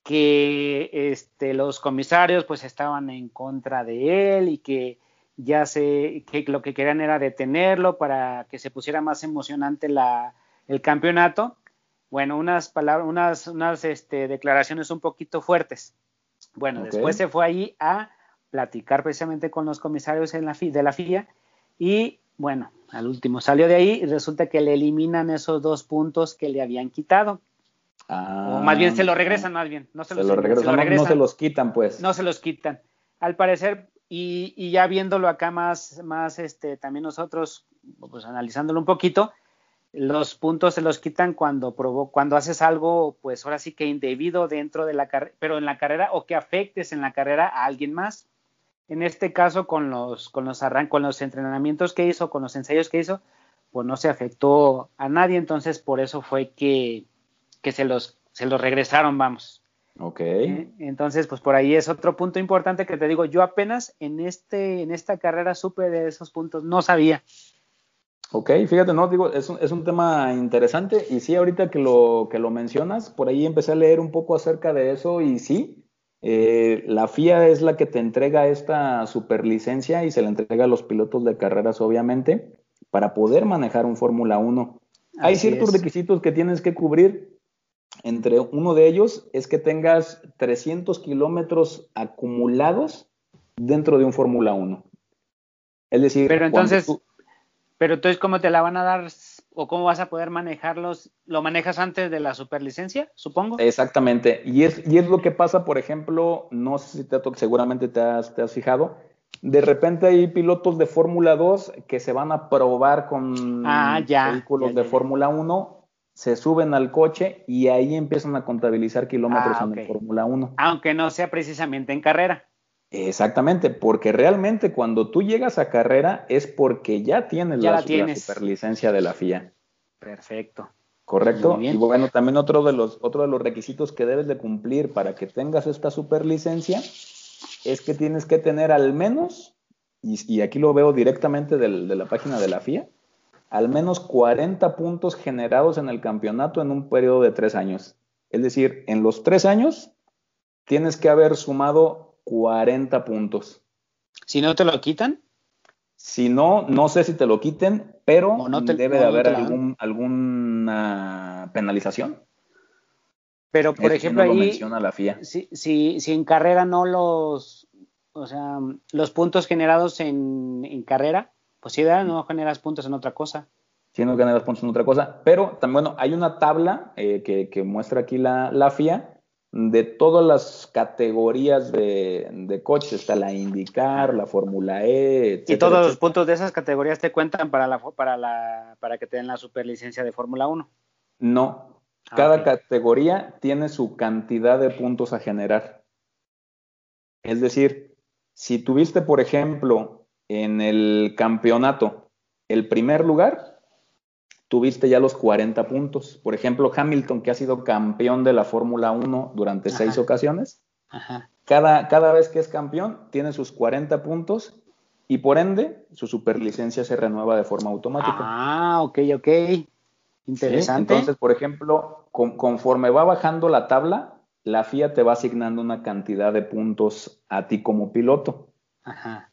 [SPEAKER 2] que este, los comisarios pues estaban en contra de él y que ya se, que lo que querían era detenerlo para que se pusiera más emocionante la, el campeonato. Bueno, unas palabras, unas, unas este, declaraciones un poquito fuertes. Bueno, después se fue ahí a platicar precisamente con los comisarios en la, de la FIA y bueno, al último salió de ahí y resulta que le eliminan esos dos puntos que le habían quitado. o más bien se lo regresan, más bien. No se, los, regresan,
[SPEAKER 1] No, se los quitan, pues.
[SPEAKER 2] No se los quitan. Al parecer, y, ya viéndolo acá más, más este, también nosotros, pues analizándolo un poquito, los puntos se los quitan cuando provo cuando haces algo, pues ahora sí que indebido dentro de la carrera, pero en la carrera o que afectes en la carrera a alguien más en este caso con los, con los, con los entrenamientos que hizo, con los ensayos que hizo, pues no se afectó a nadie, entonces por eso fue que, que se los se los regresaron, vamos.
[SPEAKER 1] Ok.
[SPEAKER 2] Eh, entonces, pues por ahí es otro punto importante que te digo, yo apenas en este en esta carrera supe de esos puntos, no sabía.
[SPEAKER 1] Ok, fíjate, no, digo, es un, es un tema interesante y sí, ahorita que lo, que lo mencionas, por ahí empecé a leer un poco acerca de eso y sí, eh, la FIA es la que te entrega esta superlicencia y se la entrega a los pilotos de carreras, obviamente, para poder manejar un Fórmula 1. Hay ciertos requisitos que tienes que cubrir. Entre uno de ellos es que tengas 300 kilómetros acumulados dentro de un Fórmula 1. Es decir,
[SPEAKER 2] pero entonces, pero entonces, ¿cómo te la van a dar o cómo vas a poder manejarlos? ¿Lo manejas antes de la superlicencia, supongo?
[SPEAKER 1] Exactamente. Y es, y es lo que pasa, por ejemplo, no sé si te seguramente te has, te has fijado, de repente hay pilotos de Fórmula 2 que se van a probar con
[SPEAKER 2] ah,
[SPEAKER 1] vehículos de Fórmula 1, se suben al coche y ahí empiezan a contabilizar kilómetros ah, en Fórmula 1.
[SPEAKER 2] Aunque no sea precisamente en carrera.
[SPEAKER 1] Exactamente, porque realmente cuando tú llegas a carrera es porque ya tienes, la, superlicencia de la FIA.
[SPEAKER 2] Perfecto.
[SPEAKER 1] Correcto. Y bueno, también otro de los otro de los requisitos que debes de cumplir para que tengas esta superlicencia es que tienes que tener al menos, y, aquí lo veo directamente de la página de la FIA, al menos 40 puntos generados en el campeonato en un periodo de tres años. Es decir, en los tres años tienes que haber sumado 40 puntos.
[SPEAKER 2] Si no te lo quitan.
[SPEAKER 1] Si no, no sé si te lo quiten, pero debe de haber algún, alguna penalización.
[SPEAKER 2] Pero, por ejemplo, ahí,
[SPEAKER 1] menciona la FIA.
[SPEAKER 2] Si, si, si, en carrera no los, o sea, los puntos generados en, en carrera, pues sí, no generas puntos en otra cosa.
[SPEAKER 1] Sí, no generas puntos en otra cosa, pero también, bueno, hay una tabla eh, que, que, muestra aquí la, la FIA de todas las categorías de, de coches, está la IndyCar, la Fórmula E,
[SPEAKER 2] Y todos los puntos de esas categorías te cuentan para la para la para que te den la superlicencia de Fórmula 1.
[SPEAKER 1] No. Ah, Cada categoría tiene su cantidad de puntos a generar. Es decir, si tuviste, por ejemplo, en el campeonato el primer lugar, tuviste ya los 40 puntos. Por ejemplo, Hamilton, que ha sido campeón de la Fórmula 1 durante seis ocasiones, Cada, cada vez que es campeón tiene sus 40 puntos y por ende su superlicencia se renueva de forma automática.
[SPEAKER 2] Ah, ok, ok. Interesante.
[SPEAKER 1] Entonces, por ejemplo, conforme va bajando la tabla, la FIA te va asignando una cantidad de puntos a ti como piloto. Ajá.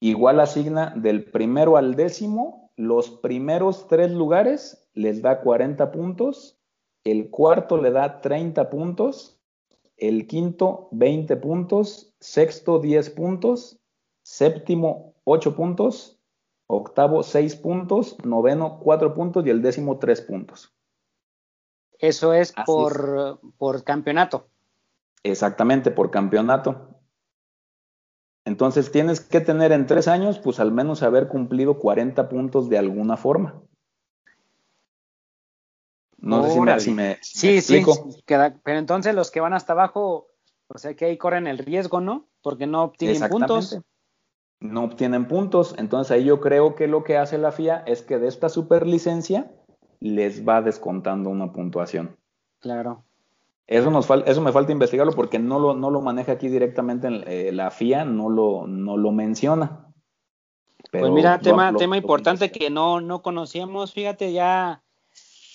[SPEAKER 1] Igual asigna del primero al décimo los primeros tres lugares les da 40 puntos, el cuarto le da 30 puntos, el quinto 20 puntos, sexto 10 puntos, séptimo 8 puntos, octavo 6 puntos, noveno 4 puntos y el décimo 3 puntos.
[SPEAKER 2] Eso es por, por campeonato.
[SPEAKER 1] Exactamente, por campeonato. Entonces tienes que tener en tres años, pues al menos haber cumplido 40 puntos de alguna forma.
[SPEAKER 2] No sé si me, sí, explico. Sí, pero entonces los que van hasta abajo, o sea que ahí corren el riesgo, ¿no? Porque no obtienen puntos.
[SPEAKER 1] No obtienen puntos. Entonces ahí yo creo que lo que hace la FIA es que de esta superlicencia les va descontando una puntuación.
[SPEAKER 2] Claro.
[SPEAKER 1] Eso, nos eso me falta investigarlo porque no lo, no lo maneja aquí directamente en, eh, la FIA, no lo, no lo menciona.
[SPEAKER 2] pues mira, tema, tema importante que no, no conocíamos, fíjate ya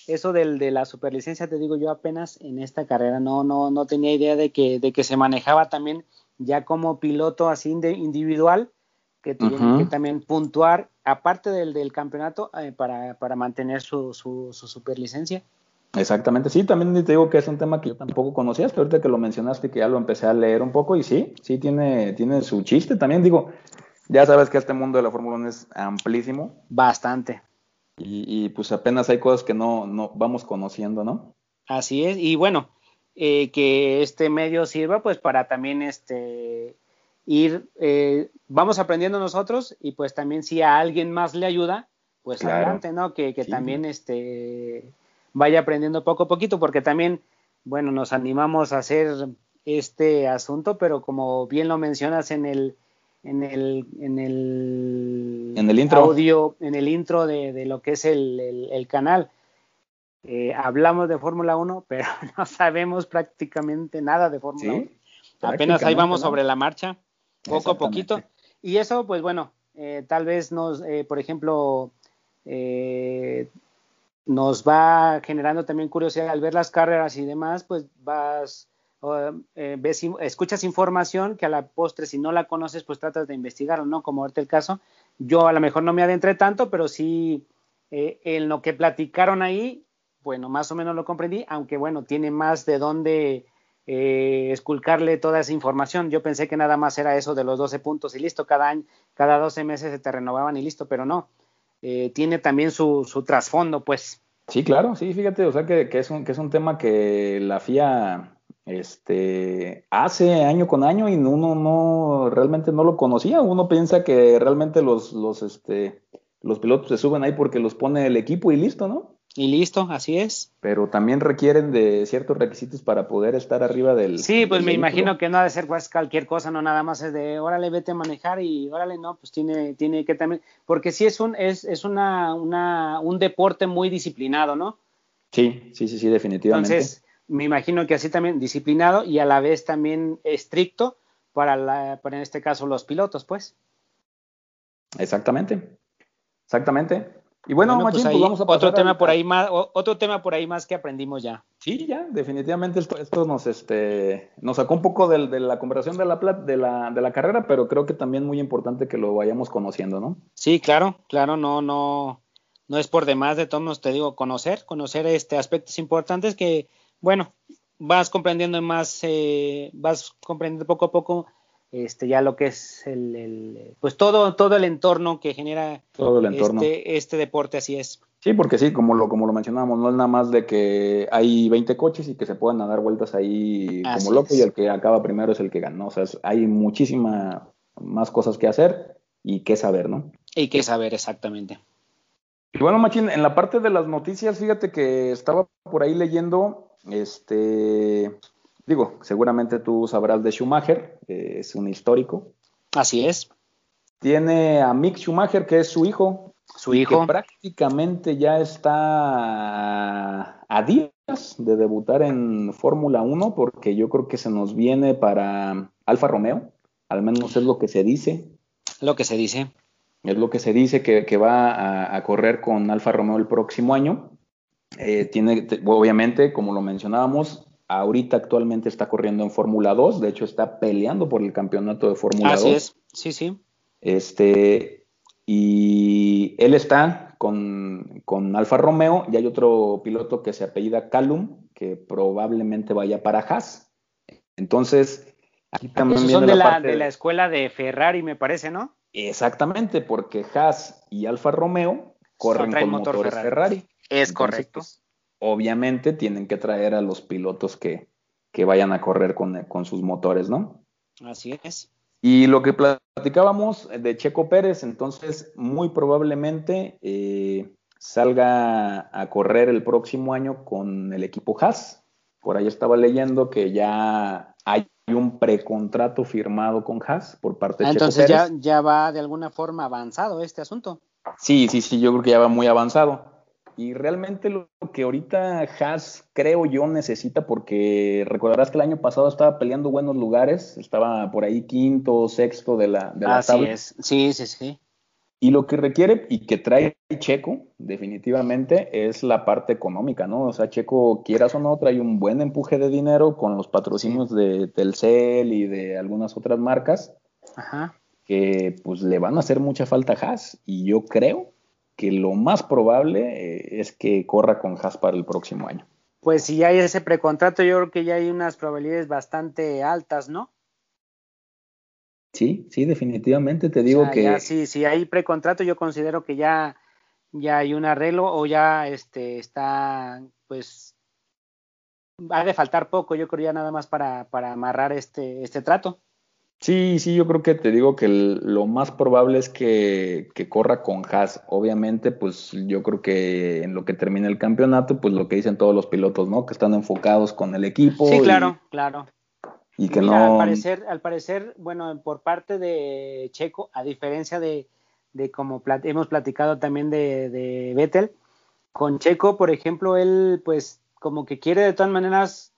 [SPEAKER 2] eso del, de la superlicencia, te digo yo apenas en esta carrera, no, no, no tenía idea de que, de que se manejaba también ya como piloto así individual, que tiene que también puntuar, aparte del, del campeonato, eh, para, para mantener su, su, su superlicencia.
[SPEAKER 1] Exactamente, sí, también te digo que es un tema que yo tampoco conocía, pero ahorita que lo mencionaste que ya lo empecé a leer un poco y sí, sí tiene, tiene su chiste también, digo, ya sabes que este mundo de la Fórmula 1 es amplísimo.
[SPEAKER 2] Bastante.
[SPEAKER 1] Y, pues apenas hay cosas que no, no vamos conociendo, ¿no?
[SPEAKER 2] Así es, y bueno, eh, que este medio sirva pues para también este ir, eh, vamos aprendiendo nosotros y pues también si a alguien más le ayuda, pues adelante, ¿no? Que, que también este vaya aprendiendo poco a poquito, porque también, bueno, nos animamos a hacer este asunto, pero como bien lo mencionas en el, en el, en el,
[SPEAKER 1] en el intro.
[SPEAKER 2] audio, en el intro de, lo que es el, canal. Eh, hablamos de Fórmula 1, pero no sabemos prácticamente nada de Fórmula 1. Apenas ahí vamos sobre la marcha, poco a poquito. Y eso, pues bueno, eh, tal vez nos, eh, por ejemplo, nos va generando también curiosidad al ver las carreras y demás, pues vas eh, ves, escuchas información que a la postre, si no la conoces, pues tratas de investigarlo, ¿no? Como ahorita el caso. Yo a lo mejor no me adentré tanto, pero sí eh, en lo que platicaron ahí, bueno, más o menos lo comprendí, aunque bueno, tiene más de dónde eh, esculcarle toda esa información. Yo pensé que nada más era eso de los 12 puntos y listo, cada año, cada 12 meses se te renovaban y listo, pero no. Eh, tiene también su, su trasfondo, pues.
[SPEAKER 1] Sí, claro, sí, fíjate, o sea que, que, es un, que es un tema que la FIA este, hace año con año y uno no realmente no lo conocía. Uno piensa que realmente los, los, este, los pilotos se suben ahí porque los pone el equipo y listo, ¿no?
[SPEAKER 2] Y listo, así es.
[SPEAKER 1] Pero también requieren de ciertos requisitos para poder estar arriba del.
[SPEAKER 2] Sí, pues me imagino que no ha de ser pues, cualquier cosa, no nada más es de órale, vete a manejar y órale, no, pues tiene, tiene que también. Porque sí es un, es, es una, una, un deporte muy disciplinado, ¿no?
[SPEAKER 1] Sí, sí, sí, sí, definitivamente.
[SPEAKER 2] Entonces, me imagino que así también disciplinado y a la vez también estricto para, la, para en este caso los pilotos, pues.
[SPEAKER 1] Exactamente, exactamente. Y bueno,
[SPEAKER 2] pues, pues vamos a otro tema por ahí más, otro tema por ahí más que aprendimos ya.
[SPEAKER 1] Sí, ya, definitivamente esto, esto nos, este, nos sacó un poco de, de la conversación de la, de, la, de la carrera, pero creo que también muy importante que lo vayamos conociendo, ¿no?
[SPEAKER 2] Sí, claro, claro, no, no, no es por demás de todos, te digo, conocer, conocer este aspectos importantes que bueno, vas comprendiendo más, eh, vas comprendiendo poco a poco este ya lo que es el, pues todo todo el entorno que genera
[SPEAKER 1] todo el entorno.
[SPEAKER 2] Este, este, deporte así es.
[SPEAKER 1] Sí porque sí como lo como lo mencionábamos no es nada más de que hay 20 coches y que se puedan dar vueltas ahí como loco y el que acaba primero es el que gana. O sea hay muchísima más cosas que hacer y que saber no
[SPEAKER 2] y que saber exactamente.
[SPEAKER 1] Y bueno Machín en la parte de las noticias fíjate que estaba por ahí leyendo este, digo, seguramente tú sabrás de Schumacher, es un histórico.
[SPEAKER 2] Así es.
[SPEAKER 1] Tiene a Mick Schumacher, que es su hijo.
[SPEAKER 2] Su hijo.
[SPEAKER 1] Que prácticamente ya está a días de debutar en Fórmula 1, porque yo creo que se nos viene para Alfa Romeo, al menos es lo que se dice.
[SPEAKER 2] Lo que se dice.
[SPEAKER 1] Es lo que se dice que, va a, a, correr con Alfa Romeo el próximo año. Eh, tiene, obviamente, como lo mencionábamos, ahorita actualmente está corriendo en Fórmula 2, de hecho está peleando por el campeonato de Fórmula 2. Así es,
[SPEAKER 2] sí, sí.
[SPEAKER 1] Este, y él está con, con, Alfa Romeo y hay otro piloto que se apellida Callum, que probablemente vaya para Haas. Entonces,
[SPEAKER 2] aquí también son de la, de la escuela de Ferrari, me parece, ¿no?
[SPEAKER 1] Exactamente, porque Haas y Alfa Romeo corren con motores Ferrari.
[SPEAKER 2] Es correcto. Pues,
[SPEAKER 1] obviamente tienen que traer a los pilotos que, que vayan a correr con, con, sus motores, ¿no?
[SPEAKER 2] Así es.
[SPEAKER 1] Y lo que platicábamos de Checo Pérez, entonces muy probablemente eh, salga a correr el próximo año con el equipo Haas. Por ahí estaba leyendo que ya hay un precontrato firmado con Haas por parte de Checo
[SPEAKER 2] Pérez. Entonces ya, ya va de alguna forma avanzado este asunto.
[SPEAKER 1] Sí, sí, sí, yo creo que ya va muy avanzado. Y realmente lo que ahorita Haas, creo yo, necesita, porque recordarás que el año pasado estaba peleando buenos lugares, estaba por ahí quinto, sexto de la, de la
[SPEAKER 2] Así es, sí, sí, sí.
[SPEAKER 1] Y lo que requiere y que trae Checo, definitivamente, es la parte económica, ¿no? O sea, Checo, quieras o no, trae un buen empuje de dinero con los patrocinios de Telcel y de algunas otras marcas.
[SPEAKER 2] Ajá.
[SPEAKER 1] Que pues le van a hacer mucha falta a Haas. Y yo creo que lo más probable eh, es que corra con Haas para el próximo año.
[SPEAKER 2] Pues si hay ese precontrato, yo creo que ya hay unas probabilidades bastante altas, ¿no?
[SPEAKER 1] Sí, sí, definitivamente te digo que.
[SPEAKER 2] Ya, sí, si hay precontrato, yo considero que ya, ya hay un arreglo o ya este, está, pues, ha de faltar poco, yo creo ya nada más para, para amarrar este, este trato.
[SPEAKER 1] Sí, sí, yo creo que te digo que lo más probable es que, corra con Haas. Obviamente, pues yo creo que en lo que termine el campeonato, pues lo que dicen todos los pilotos, ¿no? Que están enfocados con el equipo.
[SPEAKER 2] Sí, claro, claro.
[SPEAKER 1] Y que no...
[SPEAKER 2] Al parecer, al parecer, bueno, por parte de Checo, a diferencia de, de como hemos platicado también de, de Vettel, con Checo, por ejemplo, él pues como que quiere de todas maneras,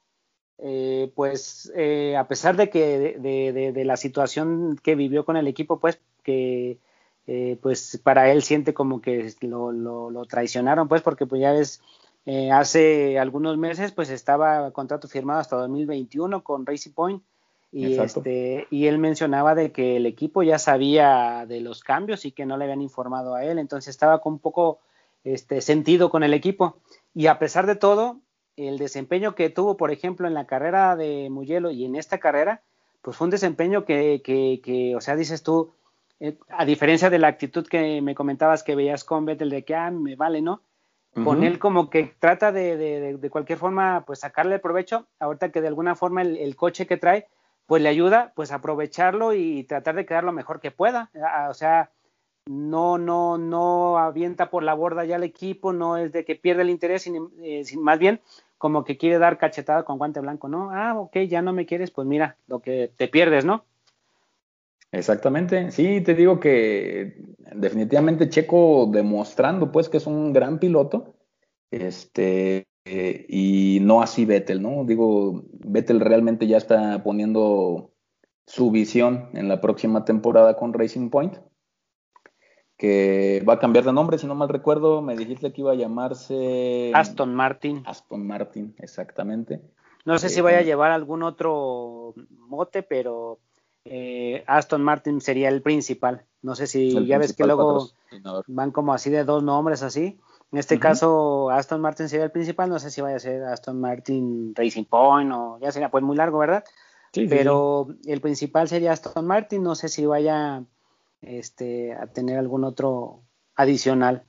[SPEAKER 2] eh, pues eh, a pesar de que de, de, la situación que vivió con el equipo, pues que eh, pues para él siente como que lo, lo, lo, traicionaron, pues porque pues ya ves, hace algunos meses pues estaba contrato firmado hasta 2021 con Racing Point y este y él mencionaba de que el equipo ya sabía de los cambios y que no le habían informado a él, entonces estaba con un poco este, sentido con el equipo. Y a pesar de todo, el desempeño que tuvo, por ejemplo, en la carrera de Mugello y en esta carrera, pues fue un desempeño que, que, que o sea, dices tú, eh, a diferencia de la actitud que me comentabas que veías con Vettel de que, ah, me vale, ¿no? Con él como que trata de, de, de, cualquier forma, pues sacarle provecho, ahorita que de alguna forma el, el, coche que trae, pues le ayuda, pues aprovecharlo y tratar de quedar lo mejor que pueda. O sea, no, no, no avienta por la borda ya el equipo, no es de que pierde el interés, sino, eh, más bien como que quiere dar cachetada con guante blanco, ¿no? Ah, ok, ya no me quieres, pues mira, lo que te pierdes, ¿no?
[SPEAKER 1] Exactamente, sí, te digo que definitivamente Checo demostrando pues que es un gran piloto, este, eh, y no así Vettel, ¿no? Digo, Vettel realmente ya está poniendo su visión en la próxima temporada con Racing Point que va a cambiar de nombre, si no mal recuerdo, me dijiste que iba a llamarse
[SPEAKER 2] Aston Martin.
[SPEAKER 1] Aston Martin, exactamente.
[SPEAKER 2] No sé si vaya a llevar algún otro mote, pero eh, Aston Martin sería el principal. No sé si ya ves que luego van como así de dos nombres así. En este caso, Aston Martin sería el principal. No sé si vaya a ser Aston Martin Racing Point o ya sería pues muy largo, ¿verdad? Sí, pero el principal sería Aston Martin. No sé si vaya este, a tener algún otro adicional.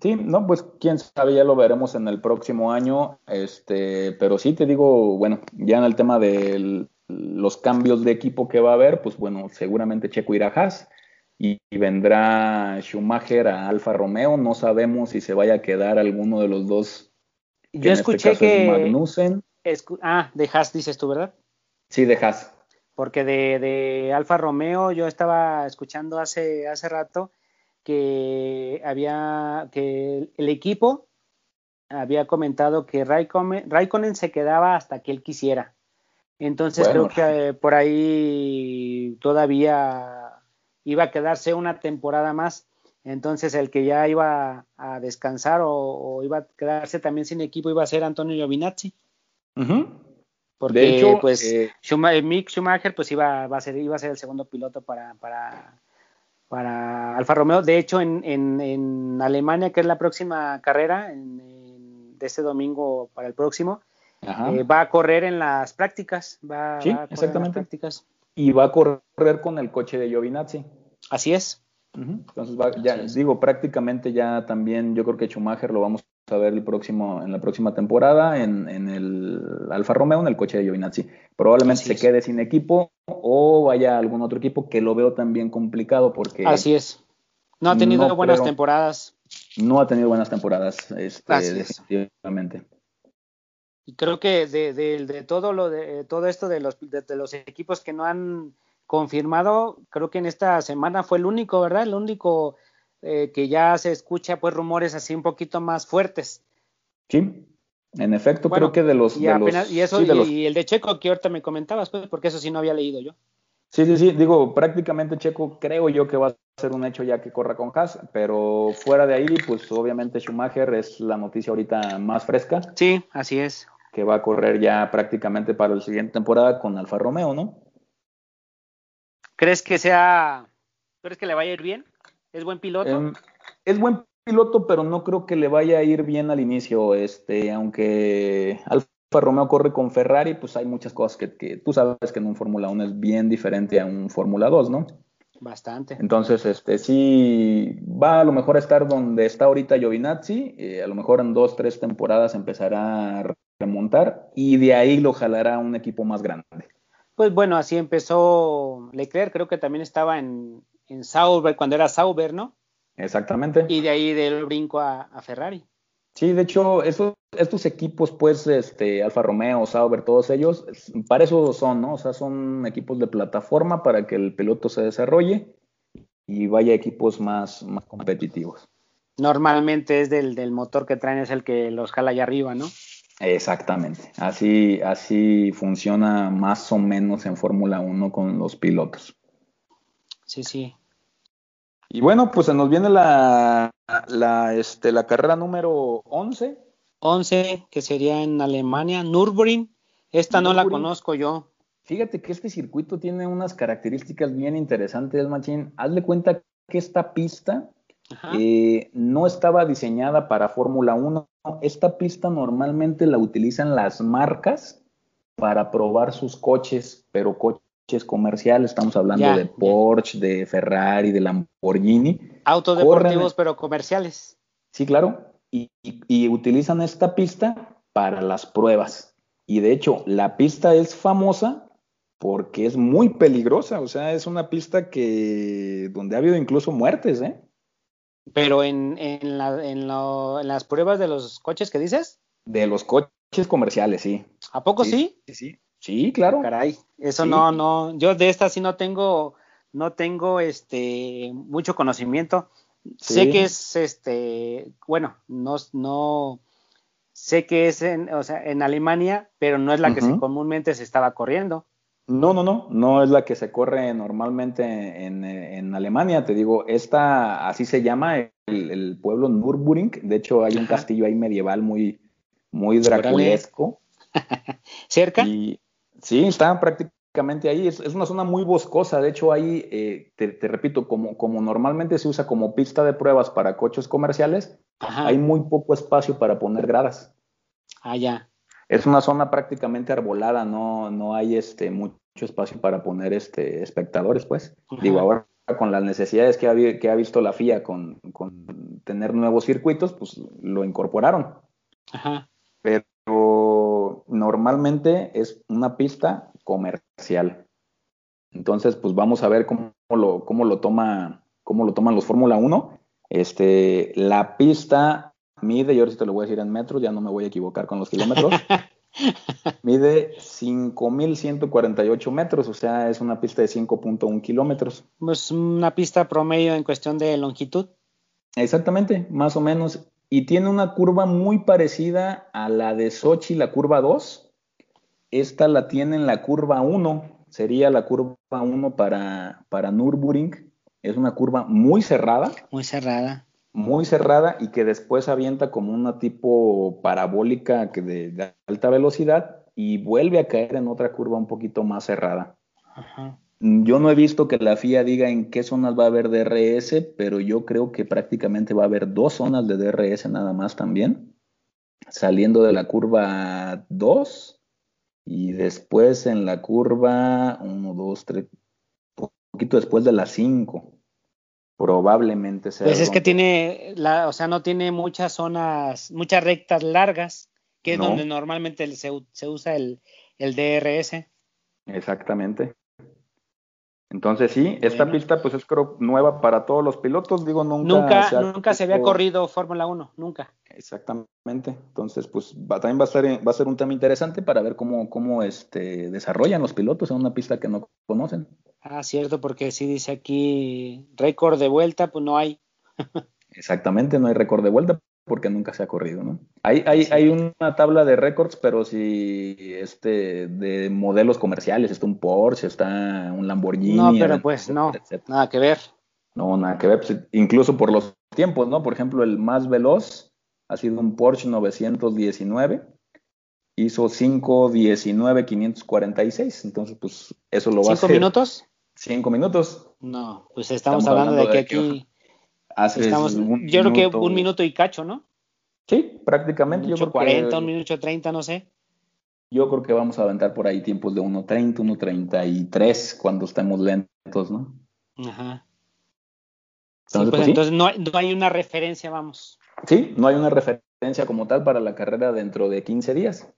[SPEAKER 1] Sí, no, pues quién sabe, ya lo veremos en el próximo año, este, pero sí te digo, bueno, ya en el tema de los cambios de equipo que va a haber, pues bueno, seguramente Checo irá a Haas y, vendrá Schumacher a Alfa Romeo, no sabemos si se vaya a quedar alguno de los dos.
[SPEAKER 2] Yo este escuché que Magnussen. ah, de Haas dices tú, ¿verdad?
[SPEAKER 1] Sí, de Haas
[SPEAKER 2] porque de, de, Alfa Romeo yo estaba escuchando hace, hace rato que había que el equipo había comentado que Raikkonen, se quedaba hasta que él quisiera. Entonces creo que por ahí todavía iba a quedarse una temporada más. Entonces el que ya iba a descansar o, iba a quedarse también sin equipo iba a ser Antonio Giovinazzi. Porque de hecho, pues eh, Mick Schumacher pues iba, va a ser, iba a ser el segundo piloto para, para, para Alfa Romeo. De hecho, en, en, en Alemania, que es la próxima carrera, en, de este domingo para el próximo, eh, va a correr en las prácticas. Va,
[SPEAKER 1] sí, exactamente. prácticas. Y va a correr con el coche de Giovinazzi.
[SPEAKER 2] Así es.
[SPEAKER 1] Entonces, va, ya digo, prácticamente ya también yo creo que Schumacher lo vamos a ver el próximo, en la próxima temporada en, en el Alfa Romeo, en el coche de Giovinazzi. Probablemente se quede sin equipo o vaya a algún otro equipo que lo veo también complicado porque...
[SPEAKER 2] Así es. No ha tenido buenas temporadas.
[SPEAKER 1] No ha tenido buenas temporadas, este, definitivamente.
[SPEAKER 2] Y creo que de, de, de, todo lo de todo esto de los, de, los equipos que no han confirmado, creo que en esta semana fue el único, ¿verdad? El único eh, que ya se escucha pues rumores así un poquito más fuertes.
[SPEAKER 1] Sí, en efecto, creo que de los...
[SPEAKER 2] Y, y eso, y, el de Checo que ahorita me comentabas, pues, porque eso sí no había leído yo.
[SPEAKER 1] Sí, sí, sí, digo, prácticamente Checo creo yo que va a ser un hecho ya que corra con Haas, pero fuera de ahí, pues obviamente Schumacher es la noticia ahorita más fresca.
[SPEAKER 2] Sí, así es.
[SPEAKER 1] Que va a correr ya prácticamente para la siguiente temporada con Alfa Romeo, ¿no?
[SPEAKER 2] ¿Crees que sea, crees que le vaya a ir bien? ¿Es buen piloto? Em,
[SPEAKER 1] es buen piloto, pero no creo que le vaya a ir bien al inicio. Este, aunque Alfa Romeo corre con Ferrari, pues hay muchas cosas que, tú sabes que en un Fórmula 1 es bien diferente a un Fórmula 2, ¿no?
[SPEAKER 2] Bastante.
[SPEAKER 1] Entonces, este, sí, va a lo mejor a estar donde está ahorita Giovinazzi, eh, a lo mejor en dos, tres temporadas empezará a remontar y de ahí lo jalará un equipo más grande.
[SPEAKER 2] Pues bueno, así empezó Leclerc, creo que también estaba en, en Sauber, cuando era Sauber, ¿no?
[SPEAKER 1] Exactamente.
[SPEAKER 2] Y de ahí del brinco a, Ferrari.
[SPEAKER 1] Sí, de hecho, estos, estos equipos, pues, este, Alfa Romeo, Sauber, todos ellos, para eso son, ¿no? O sea, son equipos de plataforma para que el piloto se desarrolle y vaya a equipos más, más competitivos.
[SPEAKER 2] Normalmente es del, del motor que traen, es el que los jala allá arriba, ¿no?
[SPEAKER 1] Exactamente. Así, así funciona más o menos en Fórmula 1 con los pilotos.
[SPEAKER 2] Sí, sí.
[SPEAKER 1] Y bueno, pues se nos viene la, la, este, la carrera número 11.
[SPEAKER 2] 11, que sería en Alemania, Nürburgring. Esta no la conozco yo.
[SPEAKER 1] Fíjate que este circuito tiene unas características bien interesantes, Machín. Hazle cuenta que esta pista eh, no estaba diseñada para Fórmula 1. Esta pista normalmente la utilizan las marcas para probar sus coches, pero coches comerciales. Estamos hablando de Porsche, de Ferrari, de Lamborghini.
[SPEAKER 2] Autos deportivos, pero comerciales.
[SPEAKER 1] Sí, claro. y utilizan esta pista para las pruebas. Y de hecho, la pista es famosa porque es muy peligrosa. O sea, es una pista que donde ha habido incluso muertes, ¿eh?
[SPEAKER 2] Pero en, en, la, en, las pruebas de los coches que dices.
[SPEAKER 1] De los coches comerciales, sí.
[SPEAKER 2] ¿A poco
[SPEAKER 1] sí? Sí, sí, sí, claro.
[SPEAKER 2] Caray, eso no, no, yo de esta sí no tengo, no tengo este mucho conocimiento. Sé que es este, bueno, no, no, sé que es en, o sea, en Alemania, pero no es la que comúnmente se estaba corriendo.
[SPEAKER 1] No, no, no, no es la que se corre normalmente en, en Alemania. Te digo, esta así se llama el, pueblo Nürburgring. De hecho, hay un castillo ahí medieval muy, muy draculesco.
[SPEAKER 2] ¿Cerca?
[SPEAKER 1] Y, sí, está prácticamente ahí. Es, una zona muy boscosa. De hecho, ahí, eh, te, repito, como, como normalmente se usa como pista de pruebas para coches comerciales, hay muy poco espacio para poner gradas.
[SPEAKER 2] Ah, ya
[SPEAKER 1] es una zona prácticamente arbolada, no, no hay este mucho espacio para poner este espectadores, pues. Digo, ahora con las necesidades que ha, que ha visto la FIA con, con, tener nuevos circuitos, pues lo incorporaron.
[SPEAKER 2] Ajá.
[SPEAKER 1] Pero normalmente es una pista comercial. Entonces, pues vamos a ver cómo lo, cómo lo toma, cómo lo toman los Fórmula 1. Este, la pista Mide, yo ahora sí te lo voy a decir en metros, ya no me voy a equivocar con los kilómetros. Mide 5.148 metros, o sea, es una pista de 5.1 kilómetros.
[SPEAKER 2] Pues una pista promedio en cuestión de longitud.
[SPEAKER 1] Exactamente, más o menos. Y tiene una curva muy parecida a la de Sochi, la curva 2. Esta la tiene en la curva 1, sería la curva 1 para, para Nürburgring. Es una curva muy cerrada.
[SPEAKER 2] Muy cerrada
[SPEAKER 1] muy cerrada y que después avienta como una tipo parabólica que de, alta velocidad y vuelve a caer en otra curva un poquito más cerrada. Yo no he visto que la FIA diga en qué zonas va a haber DRS, pero yo creo que prácticamente va a haber dos zonas de DRS nada más también, saliendo de la curva 2 y después en la curva 1, 2, 3, un poquito después de la 5 probablemente sea.
[SPEAKER 2] Pues es que tiene, la, o sea, no tiene muchas zonas, muchas rectas largas, que es donde normalmente se, se usa el, el, DRS.
[SPEAKER 1] Exactamente. Entonces sí, esta pista pues es creo nueva para todos los pilotos, digo nunca.
[SPEAKER 2] Nunca, se, nunca se había corrido Fórmula 1, nunca.
[SPEAKER 1] Exactamente. Entonces pues va, también va a ser va a ser un tema interesante para ver cómo cómo este desarrollan los pilotos en una pista que no conocen.
[SPEAKER 2] Ah, cierto, porque si dice aquí récord de vuelta, pues no hay.
[SPEAKER 1] Exactamente, no hay récord de vuelta porque nunca se ha corrido, ¿no? Hay, hay, hay una tabla de récords, pero si este de modelos comerciales, está un Porsche, está un Lamborghini.
[SPEAKER 2] No, pero pues no, nada que ver.
[SPEAKER 1] No, nada que ver, pues, incluso por los tiempos, ¿no? Por ejemplo, el más veloz ha sido un Porsche 919 hizo 5.19, 546. Entonces, pues eso lo va a hacer.
[SPEAKER 2] ¿Cinco minutos?
[SPEAKER 1] Cinco minutos.
[SPEAKER 2] No, pues estamos, hablando, de que aquí. Estamos, yo creo que un minuto y cacho, ¿no?
[SPEAKER 1] Sí, prácticamente.
[SPEAKER 2] Un minuto 40, un minuto 30, no sé.
[SPEAKER 1] Yo creo que vamos a aventar por ahí tiempos de 1.30, 1.33 cuando estemos lentos, ¿no?
[SPEAKER 2] Ajá. Entonces, pues, pues entonces no, no, hay una referencia, vamos.
[SPEAKER 1] Sí, no hay una referencia como tal para la carrera dentro de 15 días.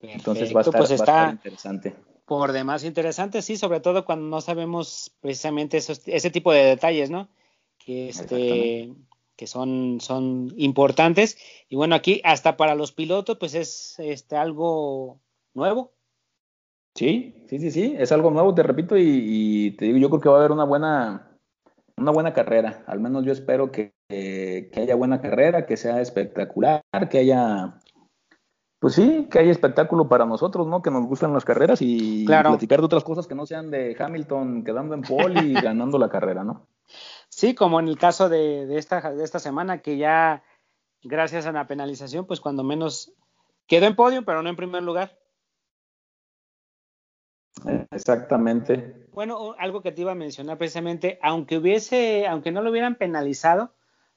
[SPEAKER 1] Entonces va a, estar,
[SPEAKER 2] pues
[SPEAKER 1] va a estar interesante
[SPEAKER 2] por demás interesante, sí, sobre todo cuando no sabemos precisamente ese tipo de detalles, ¿no? Que este que son, son importantes. Y bueno, aquí hasta para los pilotos, pues es este, algo nuevo.
[SPEAKER 1] Sí, sí, sí, sí, es algo nuevo, te repito, y, te digo, yo creo que va a haber una buena, una buena carrera. Al menos yo espero que, que haya buena carrera, que sea espectacular, que haya, pues sí, que haya espectáculo para nosotros, ¿no? Que nos gustan las carreras y platicar de otras cosas que no sean de Hamilton quedando en pole y ganando la carrera, ¿no?
[SPEAKER 2] Sí, como en el caso de, esta, de esta semana, que ya gracias a la penalización, pues cuando menos quedó en podio, pero no en primer lugar.
[SPEAKER 1] Exactamente.
[SPEAKER 2] Bueno, algo que te iba a mencionar precisamente, aunque hubiese, aunque no lo hubieran penalizado,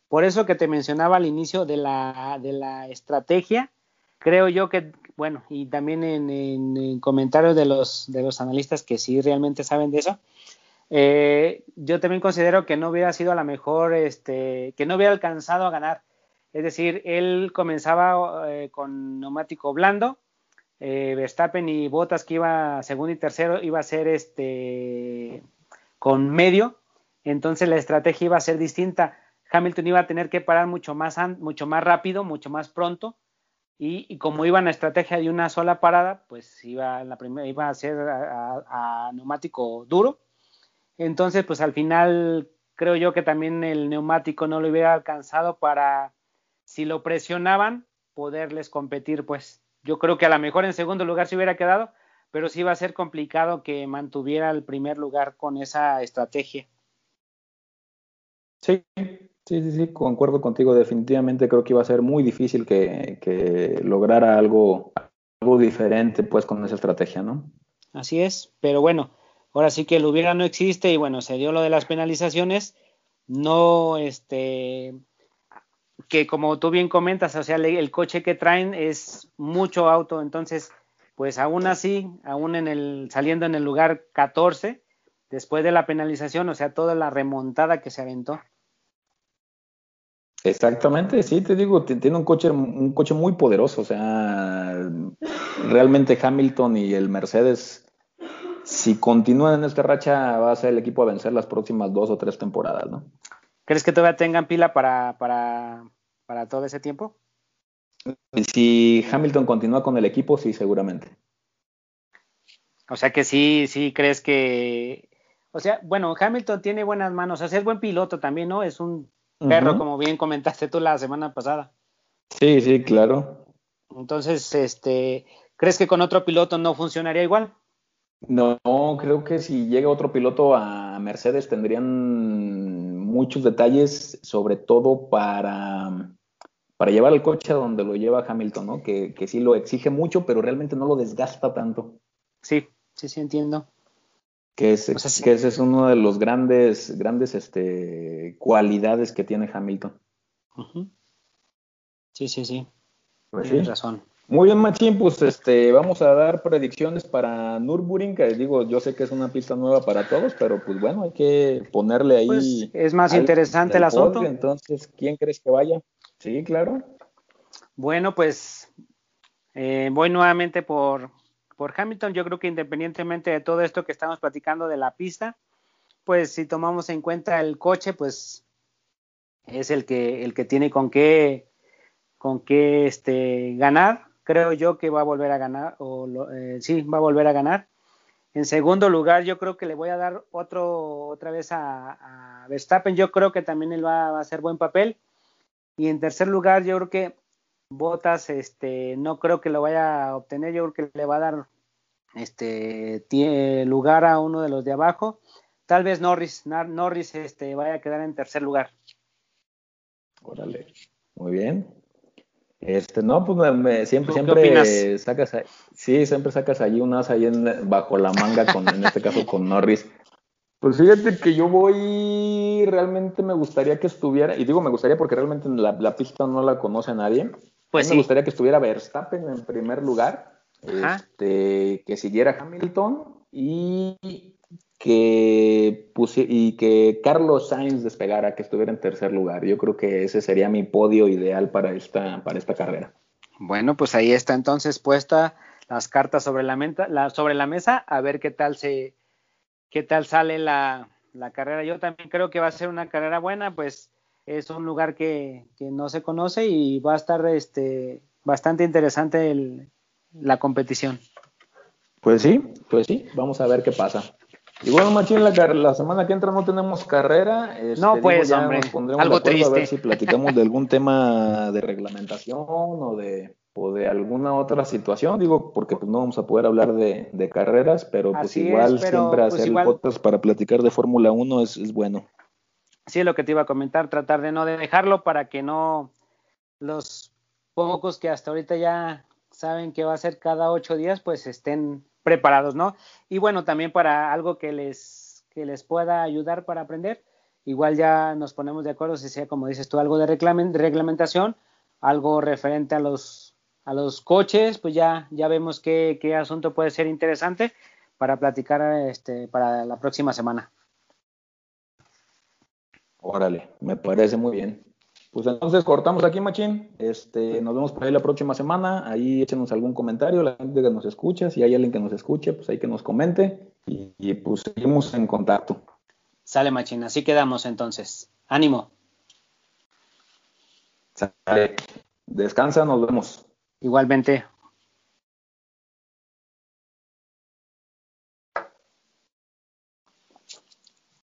[SPEAKER 2] por eso que te mencionaba al inicio de la, de la estrategia, creo yo que, bueno, y también en, en comentarios de los, de los analistas que sí realmente saben de eso, eh, yo también considero que no hubiera sido a la mejor, este, que no hubiera alcanzado a ganar. Es decir, él comenzaba eh, con neumático blando, eh, Verstappen y Bottas que iba segundo y tercero iba a ser este con medio, entonces la estrategia iba a ser distinta. Hamilton iba a tener que parar mucho más, mucho más rápido, mucho más pronto, y, como iba en la estrategia de una sola parada, pues iba, la primera, iba a ser a neumático duro entonces, pues al final creo yo que también el neumático no lo hubiera alcanzado para, si lo presionaban, poderles competir. Pues yo creo que a lo mejor en segundo lugar se hubiera quedado, pero sí va a ser complicado que mantuviera el primer lugar con esa estrategia.
[SPEAKER 1] Sí, sí, sí, sí, concuerdo contigo. Definitivamente creo que iba a ser muy difícil que, que lograra algo, algo diferente pues con esa estrategia, ¿no?
[SPEAKER 2] Así es, pero bueno, Ahora sí que el hubiera no existe y bueno, se dio lo de las penalizaciones, no este que como tú bien comentas, o sea, el coche que traen es mucho auto, entonces pues aún así, aún en el saliendo en el lugar 14 después de la penalización, o sea, toda la remontada que se aventó.
[SPEAKER 1] Exactamente, sí, te digo, tiene un coche, un coche muy poderoso, o sea, realmente Hamilton y el Mercedes si continúan en esta racha, va a ser el equipo a vencer las próximas dos o tres temporadas, ¿no?
[SPEAKER 2] ¿Crees que todavía tengan pila para, para, para todo ese tiempo?
[SPEAKER 1] Si Hamilton continúa con el equipo, sí, seguramente.
[SPEAKER 2] O sea que sí, sí crees que. O sea, bueno, Hamilton tiene buenas manos, o sea, es buen piloto también, ¿no? Es un perro, como bien comentaste tú la semana pasada.
[SPEAKER 1] Sí, sí, claro.
[SPEAKER 2] Entonces, este, ¿crees que con otro piloto no funcionaría igual?
[SPEAKER 1] No, creo que si llega otro piloto a Mercedes tendrían muchos detalles, sobre todo para, para llevar el coche a donde lo lleva Hamilton, ¿no? Que, que sí lo exige mucho, pero realmente no lo desgasta tanto.
[SPEAKER 2] Sí, sí, sí, entiendo.
[SPEAKER 1] Que, es, que ese es uno de los grandes, grandes este, cualidades que tiene Hamilton.
[SPEAKER 2] Sí, sí, sí. Pues Tienes razón.
[SPEAKER 1] Muy bien, Machín, pues este, vamos a dar predicciones para Nürburgring, que digo, yo sé que es una pista nueva para todos, pero pues bueno, hay que ponerle ahí. Pues
[SPEAKER 2] es más interesante el asunto.
[SPEAKER 1] entonces, ¿quién crees que vaya? Sí, claro.
[SPEAKER 2] Bueno, pues eh, voy nuevamente por, por Hamilton. Yo creo que independientemente de todo esto que estamos platicando de la pista, pues si tomamos en cuenta el coche, pues es el que, el que tiene con qué, con qué este, ganar creo yo que va a volver a ganar, o eh, sí, va a volver a ganar. En segundo lugar, yo creo que le voy a dar otro, otra vez a, Verstappen. Yo creo que también él va, a hacer buen papel. Y en tercer lugar, yo creo que Botas, este, no creo que lo vaya a obtener. Yo creo que le va a dar este lugar a uno de los de abajo. Tal vez Norris, Norris, este, vaya a quedar en tercer lugar.
[SPEAKER 1] Órale, muy bien. Este, no, pues me, siempre, siempre sacas, sí, siempre sacas allí unas ahí en, bajo la manga, con, en este caso con Norris. Pues fíjate que yo voy, realmente me gustaría que estuviera, y digo me gustaría porque realmente la, pista no la conoce nadie. Pues Me gustaría que estuviera Verstappen en primer lugar, este, que siguiera Hamilton y que y que Carlos Sainz despegara, que estuviera en tercer lugar. Yo creo que ese sería mi podio ideal para esta, para esta carrera.
[SPEAKER 2] Bueno, pues ahí está entonces puesta las cartas sobre la, la, sobre la mesa, a ver qué tal se, qué tal sale la, la, carrera. Yo también creo que va a ser una carrera buena, pues es un lugar que, que no se conoce y va a estar este, bastante interesante la competición.
[SPEAKER 1] Pues sí, pues sí, vamos a ver qué pasa. Y bueno, Machín, la, la semana que entra no tenemos carrera.
[SPEAKER 2] Este, no, pues, hombre, algo triste.
[SPEAKER 1] A ver si platicamos de algún tema de reglamentación o de, o de alguna otra situación, digo, porque pues no vamos a poder hablar de, de carreras, pero pues igual siempre pues, hacer el podcast para platicar de Fórmula 1 es, es bueno.
[SPEAKER 2] Sí, es lo que te iba a comentar, tratar de no dejarlo para que no los pocos que hasta ahorita ya saben que va a ser cada ocho días, pues estén preparados, ¿no? Y bueno, también para algo que les, que les pueda ayudar para aprender, igual ya nos ponemos de acuerdo si sea, como dices tú, algo de, reglamentación, algo referente a los, a los coches, pues ya, ya vemos qué, qué asunto puede ser interesante para platicar este, para la próxima semana.
[SPEAKER 1] Órale, me parece muy bien. Pues entonces cortamos aquí, Machín. Este, nos vemos por ahí la próxima semana. Ahí échenos algún comentario, la gente que nos escucha. Si hay alguien que nos escuche, pues ahí que nos comente. Y, pues seguimos en contacto.
[SPEAKER 2] Sale, Machín. Así quedamos entonces. Ánimo.
[SPEAKER 1] Sale. Descansa, nos vemos.
[SPEAKER 2] Igualmente.